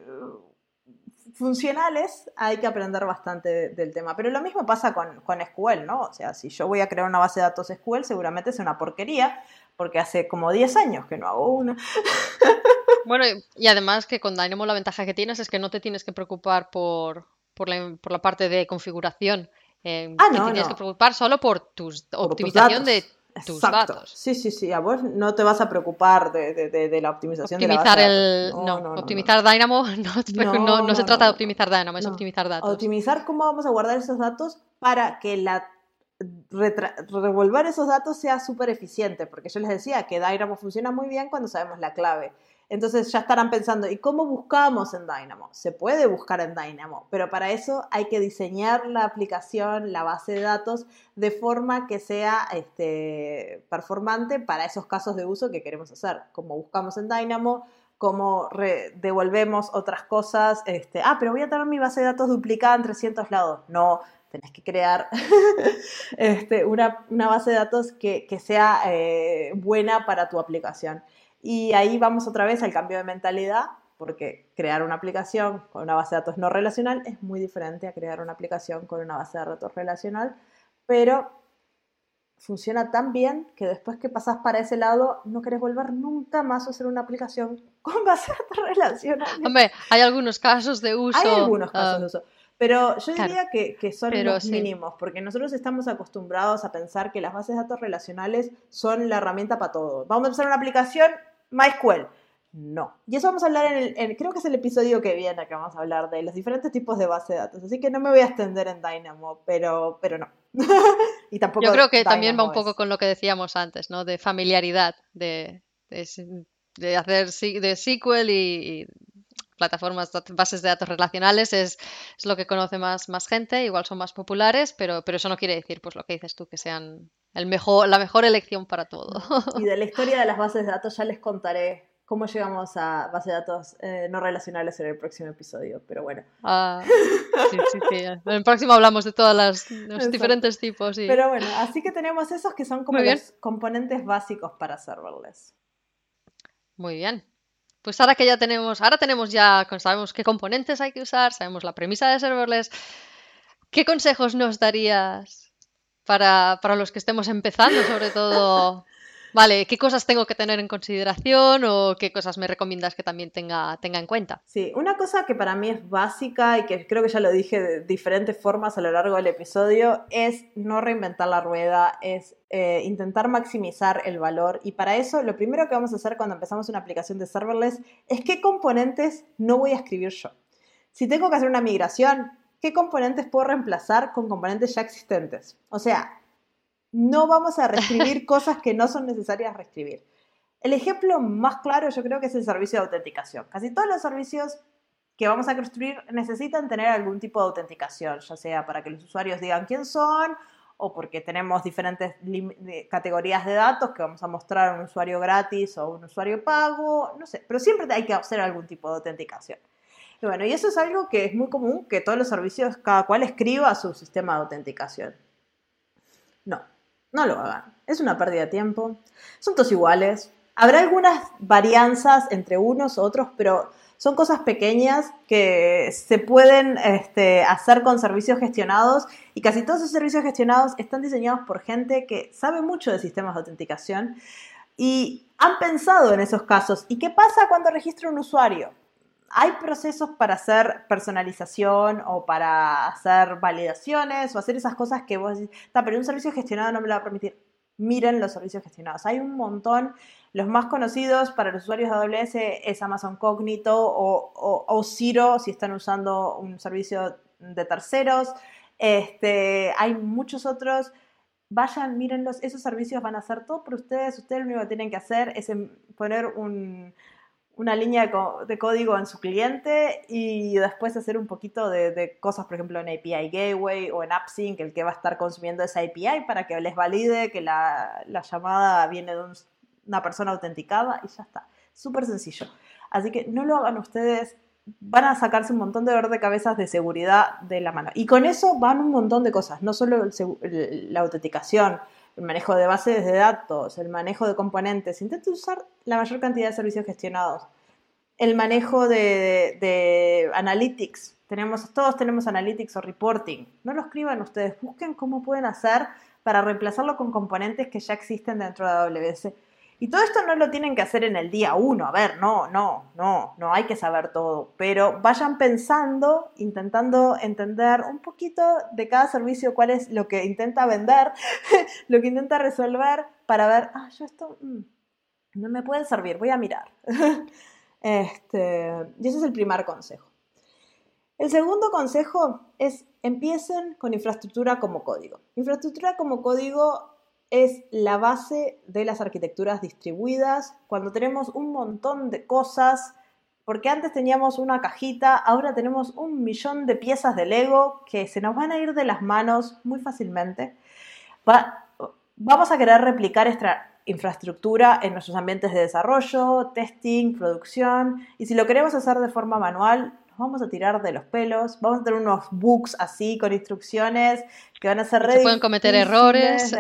Speaker 1: funcionales hay que aprender bastante del tema. Pero lo mismo pasa con, con, SQL, ¿no? O sea, si yo voy a crear una base de datos SQL, seguramente es una porquería, porque hace como 10 años que no hago una.
Speaker 2: Bueno, y además que con Dynamo la ventaja que tienes es que no te tienes que preocupar por, por, la, por la parte de configuración. Eh, ah, no, te tienes que preocupar solo por tu optimización de tus datos.
Speaker 1: Sí, sí, sí. A vos no te vas a preocupar de, de, de la optimización
Speaker 2: optimizar
Speaker 1: de
Speaker 2: la el, no, optimizar Dynamo no, no se trata de optimizar Dynamo, es optimizar datos.
Speaker 1: Optimizar cómo vamos a guardar esos datos para que la revolver esos datos sea súper eficiente, porque yo les decía que Dynamo funciona muy bien cuando sabemos la clave. Entonces ya estarán pensando, ¿y cómo buscamos en Dynamo? Se puede buscar en Dynamo, pero para eso hay que diseñar la aplicación, la base de datos, de forma que sea este, performante para esos casos de uso que queremos hacer. Como buscamos en Dynamo, cómo devolvemos otras cosas. Este, ah, pero voy a tener mi base de datos duplicada en 300 lados. No, tenés que crear este, una, base de datos que, sea eh, buena para tu aplicación. Y ahí vamos otra vez al cambio de mentalidad, porque crear una aplicación con una base de datos no relacional es muy diferente a crear una aplicación con una base de datos relacional, pero funciona tan bien que después que pasás para ese lado no querés volver nunca más a hacer una aplicación con base de datos relacionales.
Speaker 2: Hombre, hay algunos casos de uso.
Speaker 1: Hay algunos casos ah, de uso. Pero yo diría que, que, son los mínimos, porque nosotros estamos acostumbrados a pensar que las bases de datos relacionales son la herramienta para todo. Vamos a hacer una aplicación MySQL. No. Y eso vamos a hablar en el, creo que es el episodio que viene que vamos a hablar de los diferentes tipos de base de datos. Así que no me voy a extender en Dynamo, pero, pero no.
Speaker 2: y tampoco Yo creo que también va un poco con lo que decíamos antes, ¿no? De familiaridad, de, de, hacer de SQL y plataformas, bases de datos relacionales es, es, lo que conoce más, más gente, igual son más populares, pero, pero eso no quiere decir, pues lo que dices tú, que sean el mejor, la mejor elección para todo.
Speaker 1: Y de la historia de las bases de datos ya les contaré cómo llegamos a bases de datos eh, no relacionales en el próximo episodio, pero bueno.
Speaker 2: Ah, sí, sí, sí. En el próximo hablamos de todos los diferentes tipos.
Speaker 1: Pero bueno, así que tenemos esos que son como los componentes básicos para serverless.
Speaker 2: Muy bien. Pues ahora que ya tenemos, ahora tenemos ya, sabemos qué componentes hay que usar, sabemos la premisa de serverless, ¿qué consejos nos darías para, para los que estemos empezando, sobre todo Vale, ¿qué cosas tengo que tener en consideración o qué cosas me recomiendas que también tenga, tenga en cuenta?
Speaker 1: Sí, una cosa que para mí es básica y que creo que ya lo dije de diferentes formas a lo largo del episodio es no reinventar la rueda, es eh, intentar maximizar el valor y para eso lo primero que vamos a hacer cuando empezamos una aplicación de serverless es qué componentes no voy a escribir yo. Si tengo que hacer una migración, ¿qué componentes puedo reemplazar con componentes ya existentes? O sea, no vamos a reescribir cosas que no son necesarias reescribir. El ejemplo más claro yo creo que es el servicio de autenticación. Casi todos los servicios que vamos a construir necesitan tener algún tipo de autenticación, ya sea para que los usuarios digan quién son o porque tenemos diferentes categorías de datos que vamos a mostrar a un usuario gratis o un usuario pago, no sé, pero siempre hay que hacer algún tipo de autenticación. Y bueno, y eso es algo que es muy común que todos los servicios, cada cual escriba su sistema de autenticación. No, no lo hagan. Es una pérdida de tiempo. Son todos iguales. Habrá algunas varianzas entre unos u otros, pero son cosas pequeñas que se pueden este, hacer con servicios gestionados y casi todos esos servicios gestionados están diseñados por gente que sabe mucho de sistemas de autenticación y han pensado en esos casos. ¿Y qué pasa cuando registra un usuario? Hay procesos para hacer personalización o para hacer validaciones o hacer esas cosas que vos decís, pero un servicio gestionado no me lo va a permitir. Miren los servicios gestionados. Hay un montón. Los más conocidos para los usuarios de AWS es Amazon Cognito o, o, Zero si están usando un servicio de terceros. Este, hay muchos otros. Vayan, mírenlos. Esos servicios van a hacer todo por ustedes. Ustedes lo único que tienen que hacer es poner un, una línea de, código en su cliente y después hacer un poquito de, cosas, por ejemplo, en API Gateway o en AppSync, el que va a estar consumiendo esa API para que les valide que la, llamada viene de una persona autenticada y ya está. Súper sencillo. Así que no lo hagan ustedes, van a sacarse un montón de dolor de cabezas de seguridad de la mano. Y con eso van un montón de cosas, no solo la autenticación, el manejo de bases de datos, el manejo de componentes. Intenten usar la mayor cantidad de servicios gestionados. El manejo de, analytics. Todos tenemos analytics o reporting. No lo escriban ustedes, busquen cómo pueden hacer para reemplazarlo con componentes que ya existen dentro de AWS y todo esto no lo tienen que hacer en el día uno, a ver, no, no, no, no hay que saber todo, pero vayan pensando, intentando entender un poquito de cada servicio cuál es lo que intenta vender, lo que intenta resolver para ver, ah, yo esto mm, no me puede servir, voy a mirar. este, y ese es el primer consejo. El segundo consejo es empiecen con infraestructura como código. Infraestructura como código es la base de las arquitecturas distribuidas, cuando tenemos un montón de cosas, porque antes teníamos una cajita, ahora tenemos un millón de piezas de Lego que se nos van a ir de las manos muy fácilmente. vamos a querer replicar esta infraestructura en nuestros ambientes de desarrollo, testing, producción, y si lo queremos hacer de forma manual, vamos a tirar de los pelos, vamos a tener unos books así con instrucciones que van a ser
Speaker 2: Se pueden cometer errores.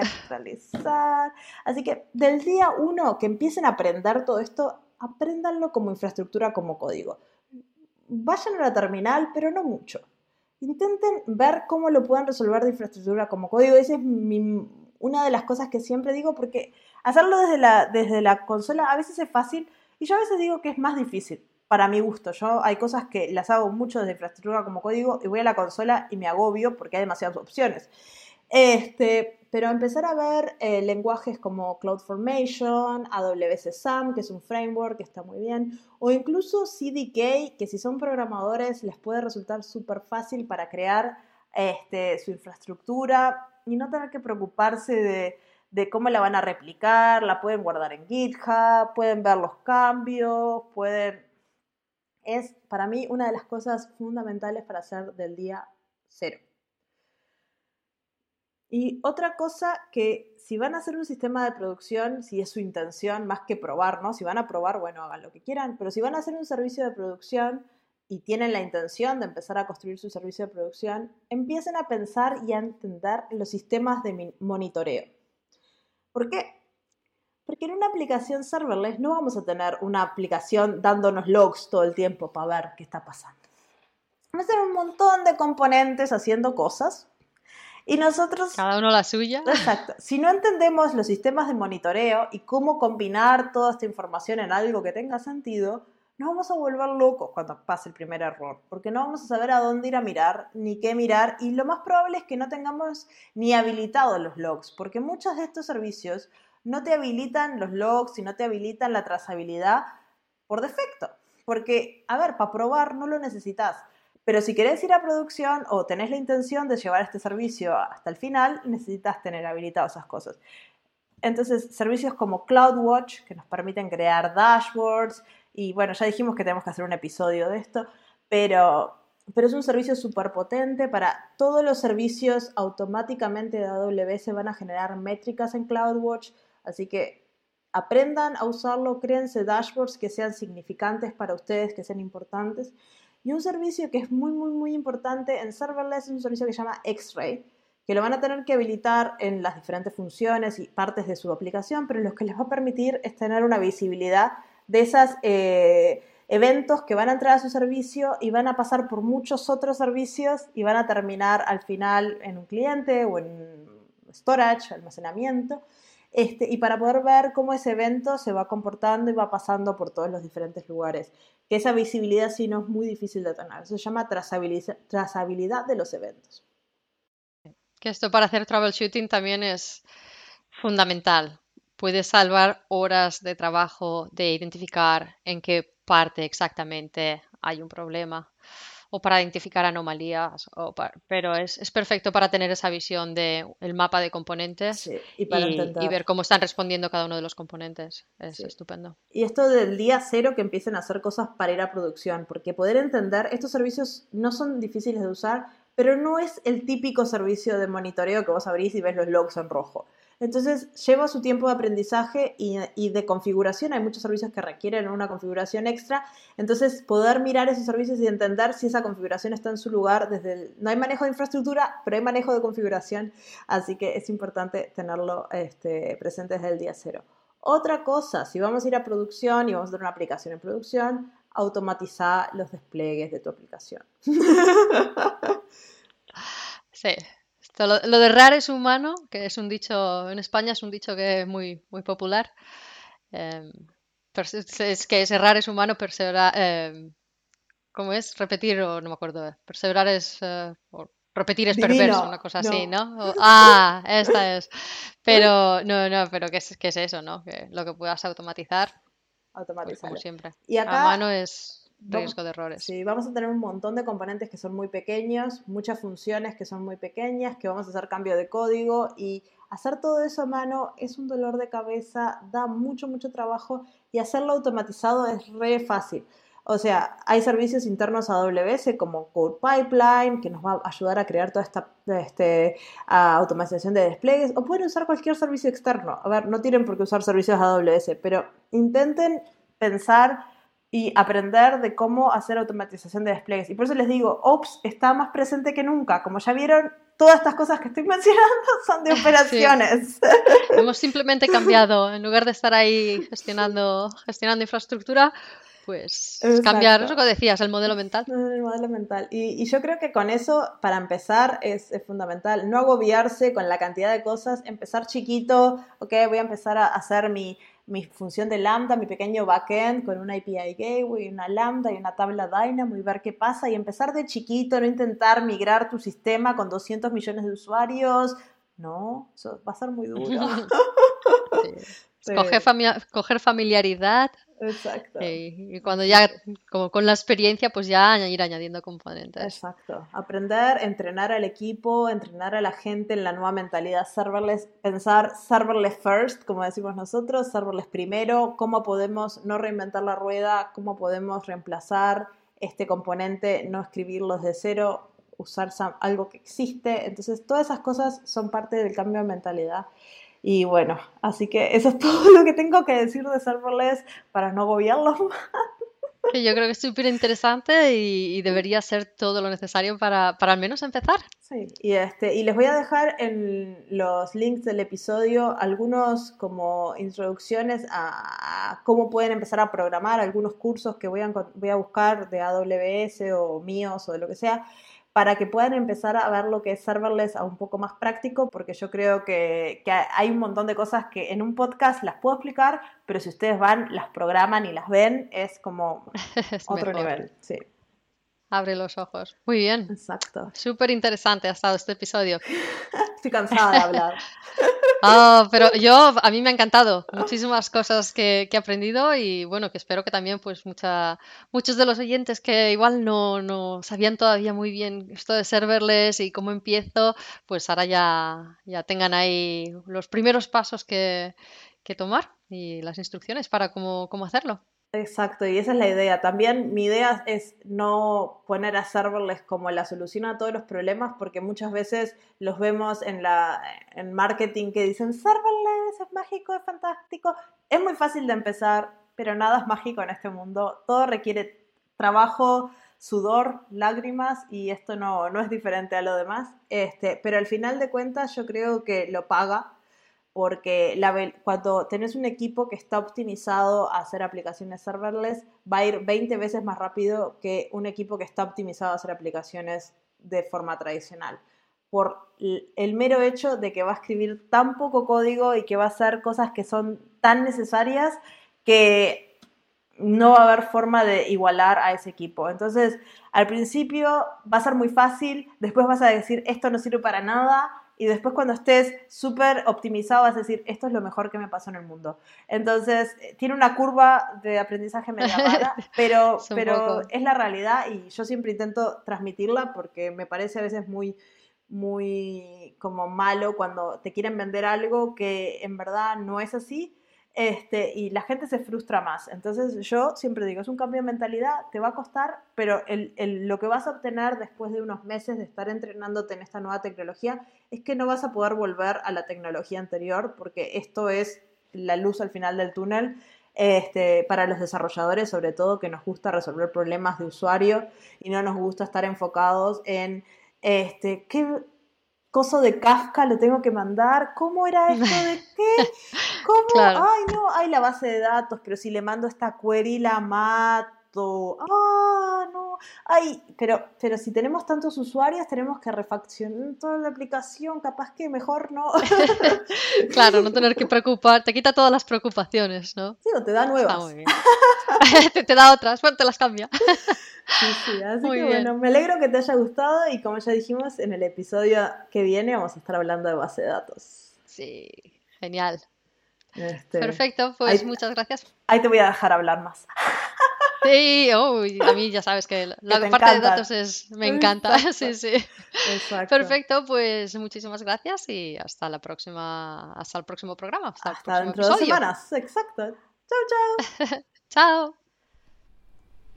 Speaker 1: Así que del día uno que empiecen a aprender todo esto, apréndanlo como infraestructura, como código. Vayan a la terminal, pero no mucho. Intenten ver cómo lo pueden resolver de infraestructura como código. Ese es una de las cosas que siempre digo, porque hacerlo desde la, desde la consola a veces es fácil y yo a veces digo que es más difícil para mi gusto. Yo hay cosas que las hago mucho desde infraestructura como código y voy a la consola y me agobio porque hay demasiadas opciones. Este, pero empezar a ver eh, lenguajes como CloudFormation, AWS SAM, que es un framework que está muy bien, o incluso CDK, que si son programadores les puede resultar súper fácil para crear este, su infraestructura y no tener que preocuparse de, de cómo la van a replicar, la pueden guardar en GitHub, pueden ver los cambios, pueden... Es para mí una de las cosas fundamentales para hacer del día cero. Y otra cosa que si van a hacer un sistema de producción, si es su intención, más que probar, ¿no? Si van a probar, bueno, hagan lo que quieran, pero si van a hacer un servicio de producción y tienen la intención de empezar a construir su servicio de producción, empiecen a pensar y a entender los sistemas de monitoreo. ¿Por qué? Porque en una aplicación serverless no vamos a tener una aplicación dándonos logs todo el tiempo para ver qué está pasando. Vamos a tener un montón de componentes haciendo cosas y nosotros...
Speaker 2: Cada uno la suya.
Speaker 1: Exacto. Si no entendemos los sistemas de monitoreo y cómo combinar toda esta información en algo que tenga sentido, nos vamos a volver locos cuando pase el primer error, porque no vamos a saber a dónde ir a mirar, ni qué mirar, y lo más probable es que no tengamos ni habilitados los logs, porque muchos de estos servicios no te habilitan los logs y no te habilitan la trazabilidad por defecto. Porque, a ver, para probar no lo necesitas. Pero si querés ir a producción o tenés la intención de llevar este servicio hasta el final, necesitas tener habilitadas esas cosas. Entonces, servicios como CloudWatch, que nos permiten crear dashboards, y bueno, ya dijimos que tenemos que hacer un episodio de esto, pero, pero es un servicio súper potente para todos los servicios automáticamente de AWS van a generar métricas en CloudWatch, así que aprendan a usarlo, créense dashboards que sean significantes para ustedes, que sean importantes. Y un servicio que es muy, muy, muy importante en serverless es un servicio que se llama X-Ray, que lo van a tener que habilitar en las diferentes funciones y partes de su aplicación, pero lo que les va a permitir es tener una visibilidad de esos eh, eventos que van a entrar a su servicio y van a pasar por muchos otros servicios y van a terminar al final en un cliente o en storage, almacenamiento. Este, y para poder ver cómo ese evento se va comportando y va pasando por todos los diferentes lugares. Que esa visibilidad sí no es muy difícil de tener. Se llama trazabilidad de los eventos.
Speaker 2: Que esto para hacer troubleshooting también es fundamental. Puede salvar horas de trabajo de identificar en qué parte exactamente hay un problema o para identificar anomalías, pero es, perfecto para tener esa visión del el mapa de componentes y, ver cómo están respondiendo cada uno de los componentes. Es estupendo.
Speaker 1: Y esto del día cero que empiecen a hacer cosas para ir a producción, porque poder entender, estos servicios no son difíciles de usar, pero no es el típico servicio de monitoreo que vos abrís y ves los logs en rojo. Entonces lleva su tiempo de aprendizaje y, de configuración. Hay muchos servicios que requieren una configuración extra. Entonces poder mirar esos servicios y entender si esa configuración está en su lugar. Desde no hay manejo de infraestructura, pero hay manejo de configuración. Así que es importante tenerlo este, presente desde el día cero. Otra cosa, si vamos a ir a producción y vamos a tener una aplicación en producción, automatiza los despliegues de tu aplicación.
Speaker 2: Sí, lo, de raro es humano, que es un dicho, en España es un dicho que es muy, muy popular. Em, es que es errar es humano, perseverar, em, ¿cómo es? Repetir, o no me acuerdo, perseverar es, eh, repetir es perverso, una cosa así, ¿no? ah, esta es. Pero, no, no, pero ¿qué es, qué es eso, no? Que lo que puedas automatizar, pues automatizar. como siempre. Y acá, a mano es riesgo de errores.
Speaker 1: Sí, vamos a tener un montón de componentes que son muy pequeños, muchas funciones que son muy pequeñas, que vamos a hacer cambio de código y hacer todo eso a mano es un dolor de cabeza, da mucho, mucho trabajo y hacerlo automatizado es re fácil. O sea, hay servicios internos a AWS como Code Pipeline, que nos va a ayudar a crear toda esta este, automatización de despliegues, o pueden usar cualquier servicio externo. A ver, no tienen por qué usar servicios AWS, pero intenten pensar y aprender de cómo hacer automatización de despliegues. Y por eso les digo, Ops está más presente que nunca. Como ya vieron, todas estas cosas que estoy mencionando son de operaciones.
Speaker 2: Hemos simplemente cambiado, en lugar de estar ahí gestionando, gestionando infraestructura, pues cambiar eso que decías, el modelo mental.
Speaker 1: El modelo mental. Y, yo creo que con eso, para empezar, es, fundamental. No agobiarse con la cantidad de cosas, empezar chiquito, ok, voy a empezar a hacer mi, mi función de lambda, mi pequeño backend con una API gateway, una lambda y una tabla Dynamo y ver qué pasa y empezar de chiquito, no intentar migrar tu sistema con 200 millones de usuarios. No, eso va a ser muy duro.
Speaker 2: Coger, familiaridad.
Speaker 1: Exacto.
Speaker 2: Y, cuando ya, como con la experiencia, pues ya ir añadiendo componentes.
Speaker 1: Exacto. Aprender, entrenar al equipo, entrenar a la gente en la nueva mentalidad serverless, pensar serverless first, como decimos nosotros, serverless primero, cómo podemos no reinventar la rueda, cómo podemos reemplazar este componente, no escribirlo desde cero, usar algo que existe. Entonces, todas esas cosas son parte del cambio de mentalidad. Y bueno, así que eso es todo lo que tengo que decir de serverless para no agobiarlos más.
Speaker 2: Yo creo que es súper interesante y, debería ser todo lo necesario para, para, al menos empezar.
Speaker 1: Sí, y, este, y les voy a dejar en los links del episodio algunos como introducciones a, cómo pueden empezar a programar, algunos cursos que voy a, voy a buscar de AWS o míos o de lo que sea, para que puedan empezar a ver lo que es serverless a un poco más práctico, porque yo creo que, hay un montón de cosas que en un podcast las puedo explicar, pero si ustedes van, las programan y las ven, es como otro nivel. Sí.
Speaker 2: Abre los ojos. Muy bien.
Speaker 1: Exacto.
Speaker 2: Súper interesante ha estado este episodio.
Speaker 1: Estoy cansada de hablar.
Speaker 2: Oh, pero yo, a mí me ha encantado. Muchísimas cosas que, he aprendido y bueno, que espero que también pues mucha, muchos de los oyentes que igual no, no sabían todavía muy bien esto de serverless y cómo empiezo, pues ahora ya, ya tengan ahí los primeros pasos que, que tomar y las instrucciones para cómo, cómo hacerlo.
Speaker 1: Exacto, y esa es la idea. También mi idea es no poner a serverless como la solución a todos los problemas, porque muchas veces los vemos en la en marketing que dicen serverless es mágico, es fantástico. Es muy fácil de empezar, pero nada es mágico en este mundo. Todo requiere trabajo, sudor, lágrimas, y esto no, no es diferente a lo demás. Este, pero al final de cuentas, yo creo que lo paga porque la, cuando tenés un equipo que está optimizado a hacer aplicaciones serverless, va a ir 20 veces más rápido que un equipo que está optimizado a hacer aplicaciones de forma tradicional. Por el mero hecho de que va a escribir tan poco código y que va a hacer cosas que son tan necesarias que no va a haber forma de igualar a ese equipo. Entonces, al principio va a ser muy fácil, después vas a decir, esto no sirve para nada, y después cuando estés súper optimizado vas a decir, esto es lo mejor que me pasó en el mundo. Entonces, eh, tiene una curva de aprendizaje media pero, pero es la realidad y yo siempre intento transmitirla porque me parece a veces muy muy como malo cuando te quieren vender algo que en verdad no es así este, y la gente se frustra más. Entonces yo siempre digo, es un cambio de mentalidad, te va a costar, pero lo que vas a obtener después de unos meses de estar entrenándote en esta nueva tecnología es que no vas a poder volver a la tecnología anterior porque esto es la luz al final del túnel. Este, para los desarrolladores, sobre todo, que nos gusta resolver problemas de usuario y no nos gusta estar enfocados en este, ¿qué, coso de Kafka lo tengo que mandar. ¿Cómo era esto de qué? ¿Cómo? Ay, no, hay la base de datos, pero si le mando esta query la mato. Ah, no. Ay, pero, pero si tenemos tantos usuarios, tenemos que refaccionar toda la aplicación, capaz que mejor no.
Speaker 2: claro, no tener que preocupar, te quita todas las preocupaciones, ¿no?
Speaker 1: Sí, o te da nuevas.
Speaker 2: te, te, da otras, bueno, te las cambia.
Speaker 1: Sí, sí, así que bueno, me alegro que te haya gustado y como ya dijimos, en el episodio que viene vamos a estar hablando de base de datos.
Speaker 2: Sí, genial. Este, Perfecto, pues muchas gracias.
Speaker 1: Ahí te voy a dejar hablar más.
Speaker 2: Sí, a mí ya sabes que la parte de datos es, me encanta. Sí, sí. Exacto. Perfecto, pues muchísimas gracias y hasta la próxima, hasta el próximo programa.
Speaker 1: Hasta, dentro de dos semanas, exacto. Chao,
Speaker 2: chao. chao.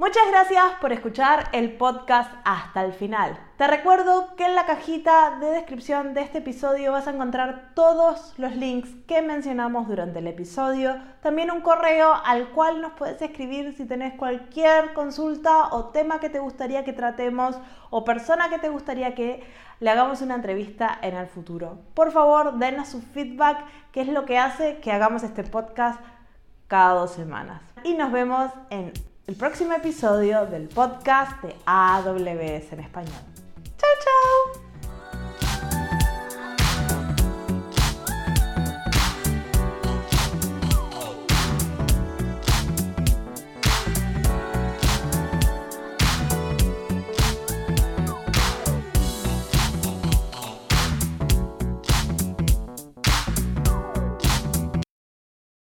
Speaker 1: Muchas gracias por escuchar el podcast hasta el final. Te recuerdo que en la cajita de descripción de este episodio vas a encontrar todos los links que mencionamos durante el episodio, también un correo al cual nos puedes escribir si tenés cualquier consulta o tema que te gustaría que tratemos o persona que te gustaría que le hagamos una entrevista en el futuro. Por favor, denos su feedback, que es lo que hace que hagamos este podcast cada dos semanas. Y nos vemos en el próximo episodio del podcast de AWS en español. ¡Chao, chao!